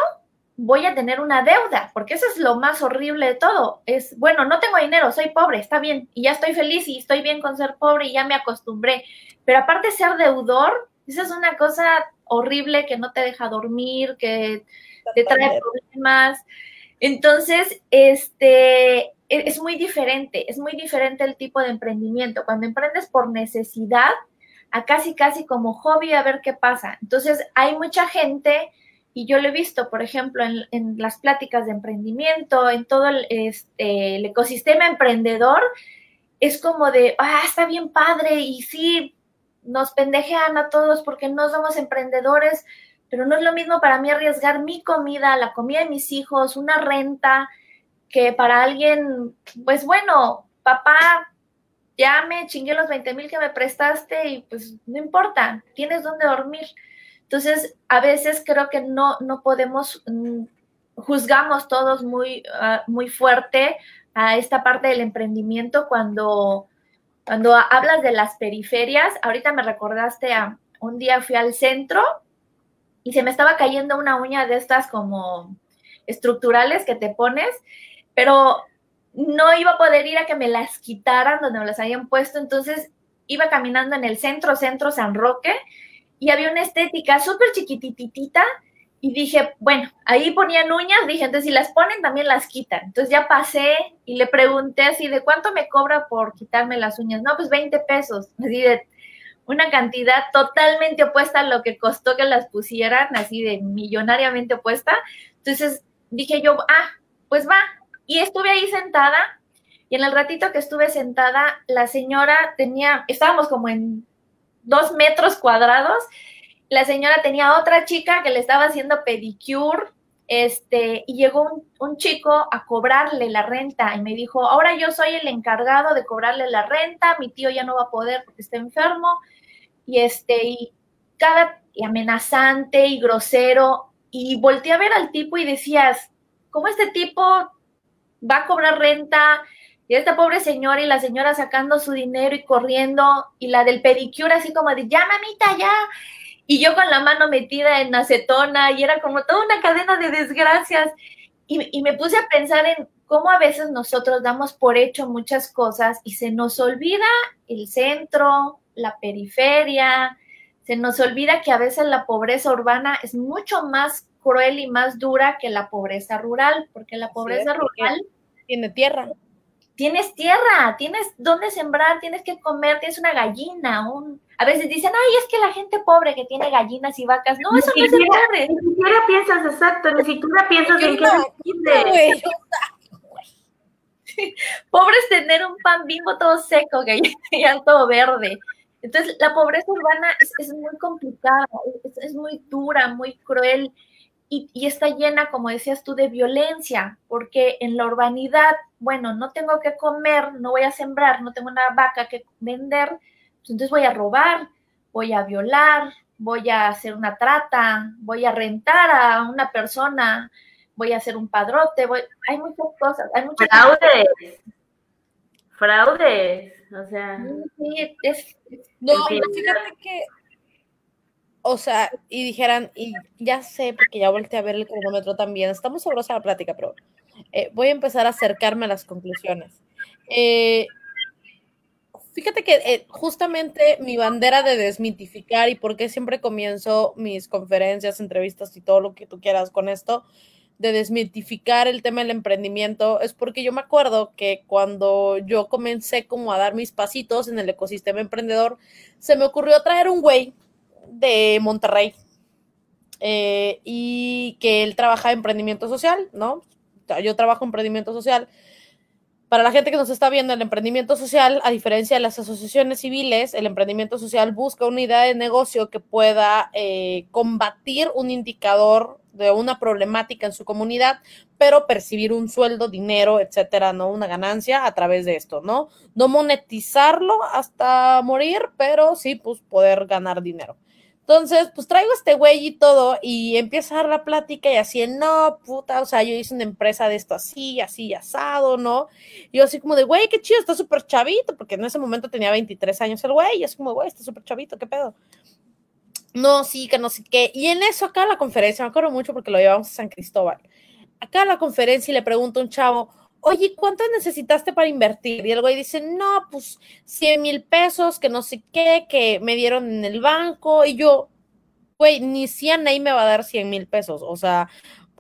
voy a tener una deuda, porque eso es lo más horrible de todo. Es, bueno, no tengo dinero, soy pobre, está bien, y ya estoy feliz y estoy bien con ser pobre y ya me acostumbré. Pero aparte de ser deudor, esa es una cosa horrible que no te deja dormir, que te trae problemas. Entonces, este, e, es muy diferente, es muy diferente el tipo de emprendimiento. Cuando emprendes por necesidad, a casi, casi como hobby a ver qué pasa. Entonces, hay mucha gente y yo lo he visto, por ejemplo, en, las pláticas de emprendimiento, en todo el, este, ecosistema emprendedor, es como de, ah, está bien padre, y sí, nos pendejean a todos porque no somos emprendedores, pero no es lo mismo para mí arriesgar mi comida, la comida de mis hijos, una renta, que para alguien, pues bueno, papá, ya me chingué los 20 mil que me prestaste y pues no importa, tienes donde dormir. Entonces, a veces creo que no, no podemos, mm, juzgamos todos muy, uh, muy fuerte a esta parte del emprendimiento cuando, cuando hablas de las periferias. Ahorita me recordaste a un día fui al centro y se me estaba cayendo una uña de estas como estructurales que te pones, pero no iba a poder ir a que me las quitaran donde me las habían puesto, entonces iba caminando en el centro, centro San Roque, y había una estética súper chiquititita, y dije, bueno, ahí ponían uñas, dije, entonces si las ponen también las quitan. Entonces ya pasé y le pregunté así, ¿de cuánto me cobra por quitarme las uñas? No, pues 20 pesos, así de una cantidad totalmente opuesta a lo que costó que las pusieran, así de millonariamente opuesta. Entonces dije yo, ah, pues va, y estuve ahí sentada y en el ratito que estuve sentada, la señora tenía, estábamos como en dos metros cuadrados, la señora tenía otra chica que le estaba haciendo pedicure, este, y llegó un, un, chico a cobrarle la renta y me dijo, ahora yo soy el encargado de cobrarle la renta, mi tío ya no va a poder porque está enfermo, y este, y cada y amenazante y grosero, y volteé a ver al tipo y decías, ¿cómo este tipo va a cobrar renta, y esta pobre señora y la señora sacando su dinero y corriendo, y la del pedicure así como de, ya mamita, ya, y yo con la mano metida en acetona, y era como toda una cadena de desgracias, y, y me puse a pensar en cómo a veces nosotros damos por hecho muchas cosas y se nos olvida el centro, la periferia, se nos olvida que a veces la pobreza urbana es mucho más cruel y más dura que la pobreza rural, porque la pobreza Sí, rural Tiene tierra. Tienes tierra, tienes dónde sembrar, tienes que comer, tienes una gallina, un... A veces dicen, ay, es que la gente pobre que tiene gallinas y vacas, no, Ni eso no es pobre. Ni siquiera piensas exacto, ni siquiera piensas en qué güey. Pobre es tener un pan bimbo todo seco, que ya todo verde. Entonces, la pobreza urbana es, es muy complicada, es, es muy dura, muy cruel y, y está llena, como decías tú, de violencia, porque en la urbanidad, bueno, no tengo que comer, no voy a sembrar, no tengo una vaca que vender, pues entonces voy a robar, voy a violar, voy a hacer una trata, voy a rentar a una persona, voy a hacer un padrote, voy, hay muchas cosas, hay muchas Fraudes. Fraudes. O sea, Sí, es, No, fíjate que, o sea, y dijeran, y ya sé, porque ya volteé a ver el cronómetro también, estamos sabrosa la plática, pero eh, voy a empezar a acercarme a las conclusiones. Eh, fíjate que eh, justamente mi bandera de desmitificar y por qué siempre comienzo mis conferencias, entrevistas y todo lo que tú quieras con esto, de desmitificar el tema del emprendimiento, es porque yo me acuerdo que cuando yo comencé como a dar mis pasitos en el ecosistema emprendedor, se me ocurrió traer un güey de Monterrey eh, y que él trabaja en emprendimiento social, ¿no? Yo trabajo en emprendimiento social. Para la gente que nos está viendo, el emprendimiento social, a diferencia de las asociaciones civiles, el emprendimiento social busca una idea de negocio que pueda eh, combatir un indicador de una problemática en su comunidad, pero percibir un sueldo, dinero, etcétera, ¿no? Una ganancia a través de esto, ¿no? No monetizarlo hasta morir, pero sí, pues poder ganar dinero. Entonces, pues traigo a este güey y todo, y empieza a dar la plática y así, no, puta, o sea, yo hice una empresa de esto así, así, asado, ¿no? Y yo así como de, güey, qué chido, está súper chavito, porque en ese momento tenía 23 años el güey, y es como, güey, está súper chavito, qué pedo. No, sí, que no sé qué. Y en eso, acá la conferencia, me acuerdo mucho porque lo llevamos a San Cristóbal. Acá la conferencia y le pregunto a un chavo, oye, ¿cuánto necesitaste para invertir? Y el güey dice, no, pues 100 mil pesos, que no sé qué, que me dieron en el banco. Y yo, güey, ni 100 ahí me va a dar 100 mil pesos. O sea,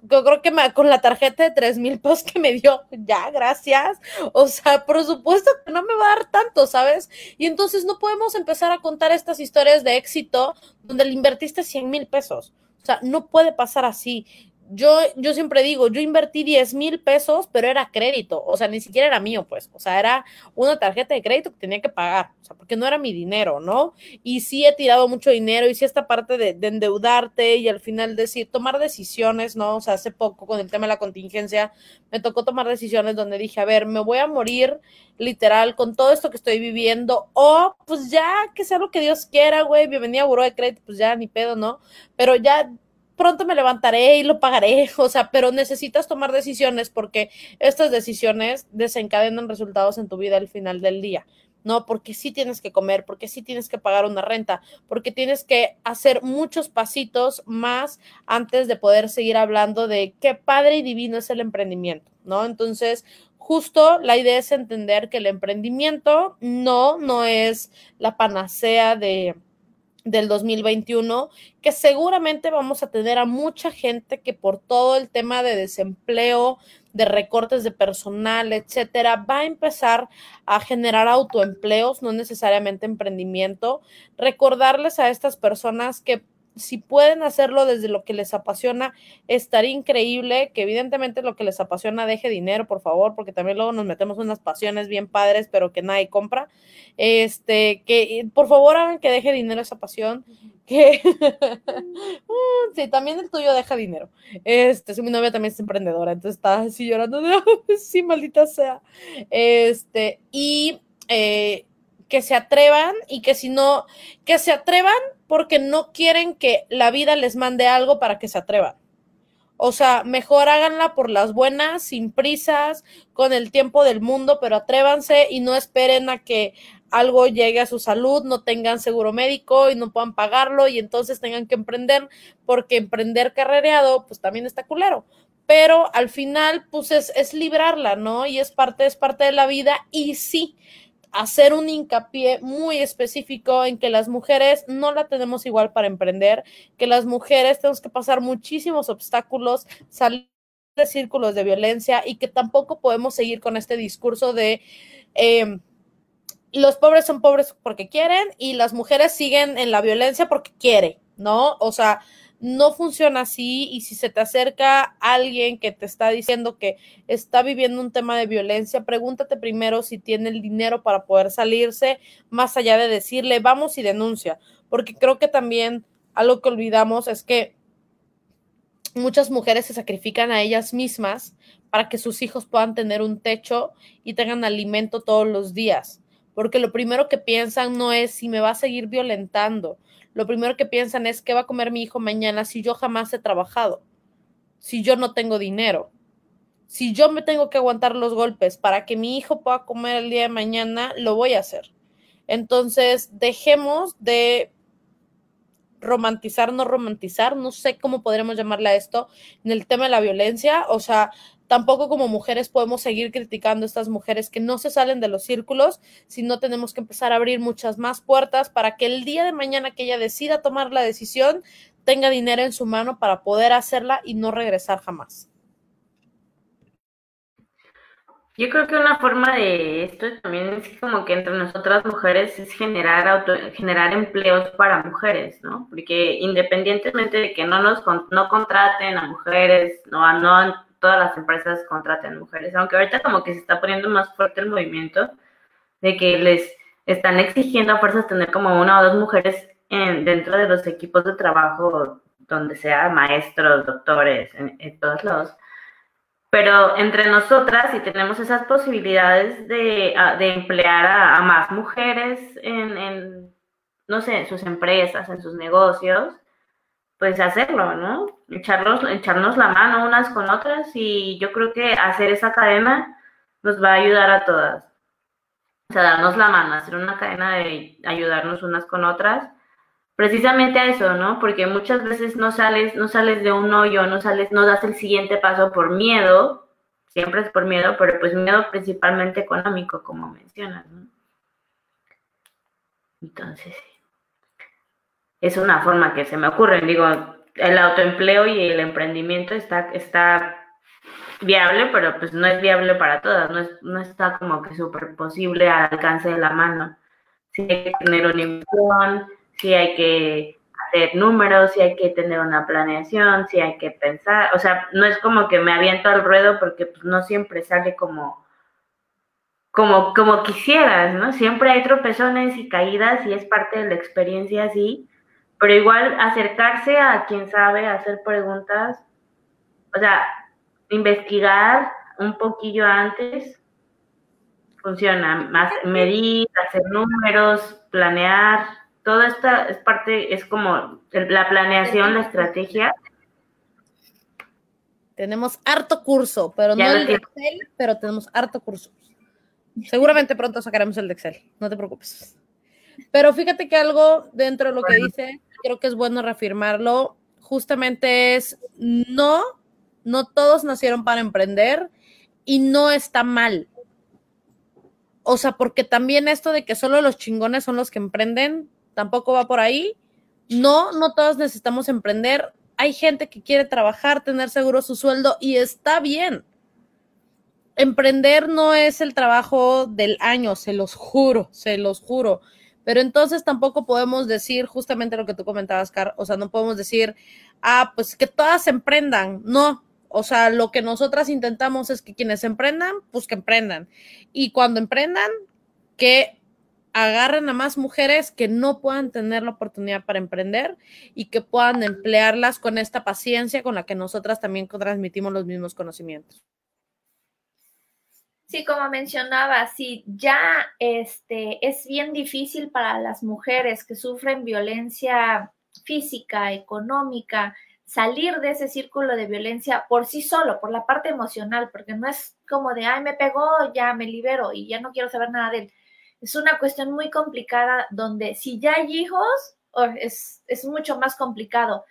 yo creo que me, con la tarjeta de 3 mil pesos que me dio, ya, gracias. O sea, por supuesto que no me va a dar tanto, ¿sabes? Y entonces no podemos empezar a contar estas historias de éxito donde le invertiste 100 mil pesos. O sea, no puede pasar así. Yo, yo siempre digo, yo invertí 10 mil pesos, pero era crédito, o sea, ni siquiera era mío, pues, o sea, era una tarjeta de crédito que tenía que pagar, o sea, porque no era mi dinero, ¿no? Y sí he tirado mucho dinero y sí esta parte de, de endeudarte y al final decir, tomar decisiones, ¿no? O sea, hace poco con el tema de la contingencia, me tocó tomar decisiones donde dije, a ver, me voy a morir literal con todo esto que estoy viviendo, o pues ya que sea lo que Dios quiera, güey, bienvenida a Buró de Crédito, pues ya ni pedo, ¿no? Pero ya pronto me levantaré y lo pagaré, o sea, pero necesitas tomar decisiones porque estas decisiones desencadenan resultados en tu vida al final del día. No, porque sí tienes que comer, porque sí tienes que pagar una renta, porque tienes que hacer muchos pasitos más antes de poder seguir hablando de qué padre y divino es el emprendimiento, ¿no? Entonces, justo la idea es entender que el emprendimiento no, no es la panacea de, del 2021, que seguramente vamos a tener a mucha gente que por todo el tema de desempleo, de recortes de personal, etcétera, va a empezar a generar autoempleos, no necesariamente emprendimiento. Recordarles a estas personas que si pueden hacerlo desde lo que les apasiona, estaría increíble que evidentemente lo que les apasiona deje dinero, por favor, porque también luego nos metemos en unas pasiones bien padres, pero que nadie compra. Este, que por favor hagan que deje dinero esa pasión, que mm, sí, también el tuyo deja dinero. Este, si mi novia también es emprendedora, entonces está así llorando de, sí, maldita sea. Este, y eh, que se atrevan y que si no, que se atrevan porque no quieren que la vida les mande algo para que se atrevan. O sea, mejor háganla por las buenas, sin prisas, con el tiempo del mundo, pero atrévanse y no esperen a que algo llegue a su salud, no tengan seguro médico y no puedan pagarlo y entonces tengan que emprender, porque emprender carrereado, pues también está culero. Pero al final, pues es, es librarla, ¿no? Y es parte, es parte de la vida y sí, hacer un hincapié muy específico en que las mujeres no la tenemos igual para emprender, que las mujeres tenemos que pasar muchísimos obstáculos, salir de círculos de violencia y que tampoco podemos seguir con este discurso de em, los pobres son pobres porque quieren y las mujeres siguen en la violencia porque quieren, ¿no? O sea, no funciona así y si se te acerca alguien que te está diciendo que está viviendo un tema de violencia, pregúntate primero si tiene el dinero para poder salirse, más allá de decirle vamos y denuncia, porque creo que también algo que olvidamos es que muchas mujeres se sacrifican a ellas mismas para que sus hijos puedan tener un techo y tengan alimento todos los días, porque lo primero que piensan no es si me va a seguir violentando, lo primero que piensan es qué va a comer mi hijo mañana si yo jamás he trabajado, si yo no tengo dinero, si yo me tengo que aguantar los golpes para que mi hijo pueda comer el día de mañana, lo voy a hacer. Entonces, dejemos de romantizar, no romantizar, no sé cómo podremos llamarle a esto, en el tema de la violencia, o sea, Tampoco como mujeres podemos seguir criticando a estas mujeres que no se salen de los círculos, sino tenemos que empezar a abrir muchas más puertas para que el día de mañana que ella decida tomar la decisión, tenga dinero en su mano para poder hacerla y no regresar jamás. Yo creo que una forma de esto también es como que entre nosotras mujeres es generar auto, generar empleos para mujeres, ¿no? Porque independientemente de que no nos no contraten a mujeres, no, no todas las empresas contraten mujeres, aunque ahorita como que se está poniendo más fuerte el movimiento de que les están exigiendo a fuerzas tener como una o dos mujeres en, dentro de los equipos de trabajo, donde sea maestros, doctores, en, todos lados. Pero entre nosotras, si tenemos esas posibilidades de, de emplear a, más mujeres en, en, no sé, en sus empresas, en sus negocios, pues hacerlo, ¿no? Echarnos, echarnos la mano unas con otras y yo creo que hacer esa cadena nos va a ayudar a todas. O sea, darnos la mano, hacer una cadena de ayudarnos unas con otras, precisamente a eso, ¿no? Porque muchas veces no sales, no sales de un hoyo, no sales, no das el siguiente paso por miedo, siempre es por miedo, pero pues miedo principalmente económico, como mencionas, ¿no? Entonces, es una forma que se me ocurre. Digo, el autoempleo y el emprendimiento está, está viable, pero pues no es viable para todas, no, no está como que súper posible al alcance de la mano. Sí hay que tener una inversión, sí hay que hacer números, si hay que tener una planeación, si hay que pensar, o sea, no es como que me aviento al ruedo porque pues, no siempre sale como, como, como quisieras, ¿no? Siempre hay tropezones y caídas y es parte de la experiencia así, pero igual acercarse a quien sabe, hacer preguntas, o sea, investigar un poquillo antes funciona, más medir, hacer números, planear, todo esta es parte, es como la planeación, la estrategia. Tenemos harto curso, pero no el de Excel, pero tenemos harto curso. Seguramente pronto sacaremos el de Excel, no te preocupes. Pero fíjate que algo dentro de lo que dice, creo que es bueno reafirmarlo, justamente es no, no todos nacieron para emprender y no está mal. O sea, porque también esto de que solo los chingones son los que emprenden, tampoco va por ahí. No, no todos necesitamos emprender. Hay gente que quiere trabajar, tener seguro su sueldo y está bien. Emprender no es el trabajo del año, se los juro, se los juro. Pero entonces tampoco podemos decir justamente lo que tú comentabas, Car. O sea, no podemos decir, ah, pues que todas emprendan. No, o sea, lo que nosotras intentamos es que quienes emprendan, pues que emprendan. Y cuando emprendan, que agarren a más mujeres que no puedan tener la oportunidad para emprender y que puedan emplearlas con esta paciencia con la que nosotras también transmitimos los mismos conocimientos. Sí, como mencionaba, sí, ya este, es bien difícil para las mujeres que sufren violencia física, económica, salir de ese círculo de violencia por sí solo, por la parte emocional, porque no es como de, ay, me pegó, ya me libero y ya no quiero saber nada de él es una cuestión muy complicada donde si ya hay hijos, es, es mucho más complicado.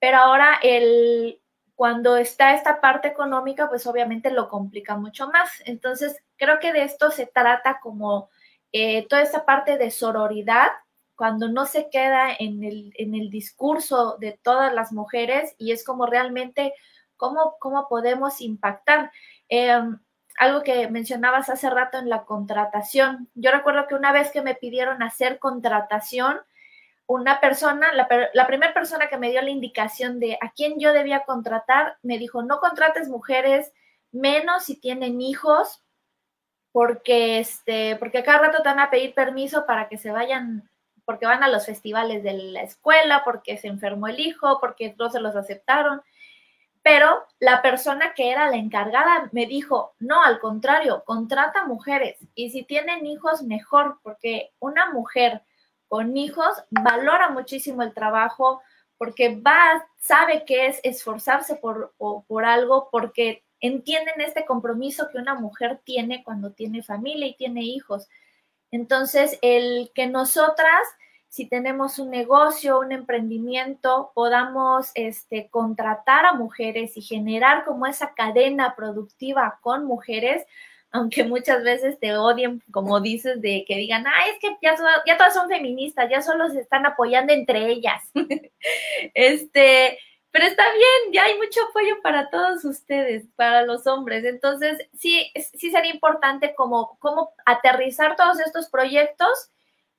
Pero ahora el, cuando está esta parte económica, pues obviamente lo complica mucho más. Entonces, creo que de esto se trata como eh, toda esa parte de sororidad, cuando no se queda en el, en el discurso de todas las mujeres y es como realmente cómo, cómo podemos impactar. Em, algo que mencionabas hace rato en la contratación. Yo recuerdo que una vez que me pidieron hacer contratación, una persona, la, primera persona que me dio la indicación de a quién yo debía contratar, me dijo, no contrates mujeres menos si tienen hijos, porque, este, porque cada rato te van a pedir permiso para que se vayan, porque van a los festivales de la escuela, porque se enfermó el hijo, porque no se los aceptaron. Pero la persona que era la encargada me dijo, no, al contrario, contrata mujeres y si tienen hijos, mejor, porque una mujer con hijos valora muchísimo el trabajo porque va, sabe que es esforzarse por, por algo, porque entienden este compromiso que una mujer tiene cuando tiene familia y tiene hijos. Entonces, el que nosotras si tenemos un negocio, un emprendimiento, podamos este, contratar a mujeres y generar como esa cadena productiva con mujeres, aunque muchas veces te odien, como dices, de que digan, ah, es que ya, todas son feministas, ya solo se están apoyando entre ellas. este, pero está bien, ya hay mucho apoyo para todos ustedes, para los hombres. Entonces, sí, sí sería importante como, como aterrizar todos estos proyectos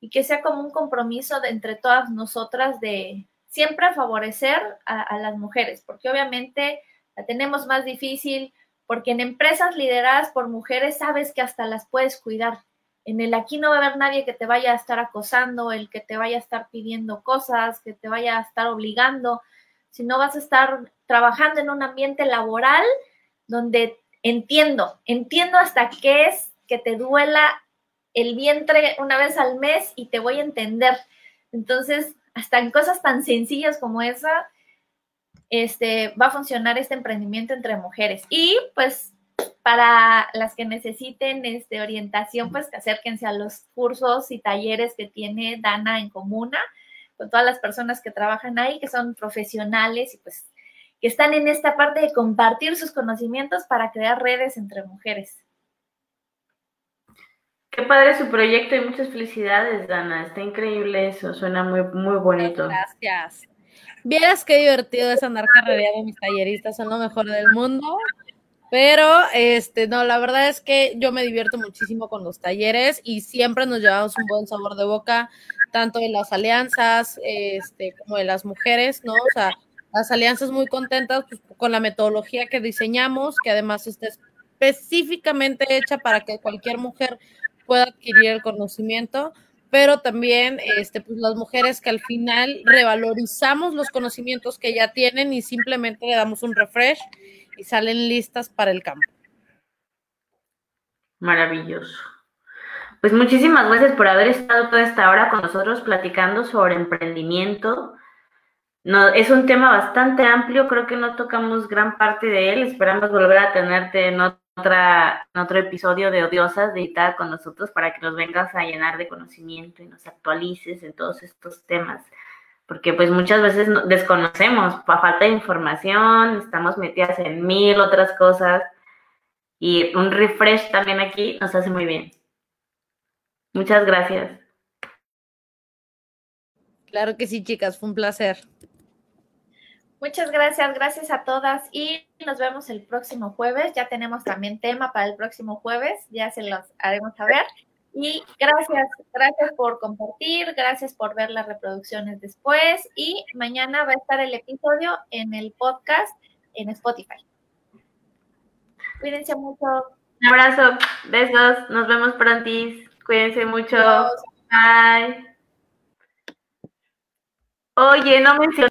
y que sea como un compromiso entre todas nosotras de siempre favorecer a, las mujeres, porque obviamente la tenemos más difícil, porque en empresas lideradas por mujeres sabes que hasta las puedes cuidar. En el aquí no va a haber nadie que te vaya a estar acosando, el que te vaya a estar pidiendo cosas, que te vaya a estar obligando, sino vas a estar trabajando en un ambiente laboral donde entiendo, entiendo hasta qué es que te duela el vientre una vez al mes y te voy a entender. Entonces, hasta en cosas tan sencillas como esa, este, va a funcionar este emprendimiento entre mujeres. Y pues para las que necesiten este, orientación, pues acérquense a los cursos y talleres que tiene Dana en Comuna, con todas las personas que trabajan ahí, que son profesionales y pues que están en esta parte de compartir sus conocimientos para crear redes entre mujeres. Qué padre su proyecto y muchas felicidades, Dana. Está increíble eso, suena muy, muy bonito. Gracias. Vieras qué divertido es andar carrereando mis talleristas, son lo mejor del mundo. Pero, este, no, la verdad es que yo me divierto muchísimo con los talleres y siempre nos llevamos un buen sabor de boca, tanto de las alianzas, este, como de las mujeres, ¿no? O sea, las alianzas muy contentas pues, con la metodología que diseñamos, que además está específicamente hecha para que cualquier mujer pueda adquirir el conocimiento, pero también este, pues, las mujeres que al final revalorizamos los conocimientos que ya tienen y simplemente le damos un refresh y salen listas para el campo. Maravilloso. Pues muchísimas gracias por haber estado toda esta hora con nosotros platicando sobre emprendimiento. No, es un tema bastante amplio, creo que no tocamos gran parte de él. Esperamos volver a tenerte en, otra, otro episodio de Odiosas de ITA con nosotros para que nos vengas a llenar de conocimiento y nos actualices en todos estos temas porque pues muchas veces desconocemos, por falta de información, estamos metidas en mil otras cosas y un refresh también aquí nos hace muy bien. Muchas gracias. Claro que sí, chicas, fue un placer. Muchas gracias, gracias a todas y nos vemos el próximo jueves. Ya tenemos también tema para el próximo jueves, ya se los haremos saber. Y gracias, gracias por compartir, gracias por ver las reproducciones después y mañana va a estar el episodio en el podcast en Spotify. Cuídense mucho. Un abrazo, besos, nos vemos prontis. Cuídense mucho. Bye. Oye, no mencioné.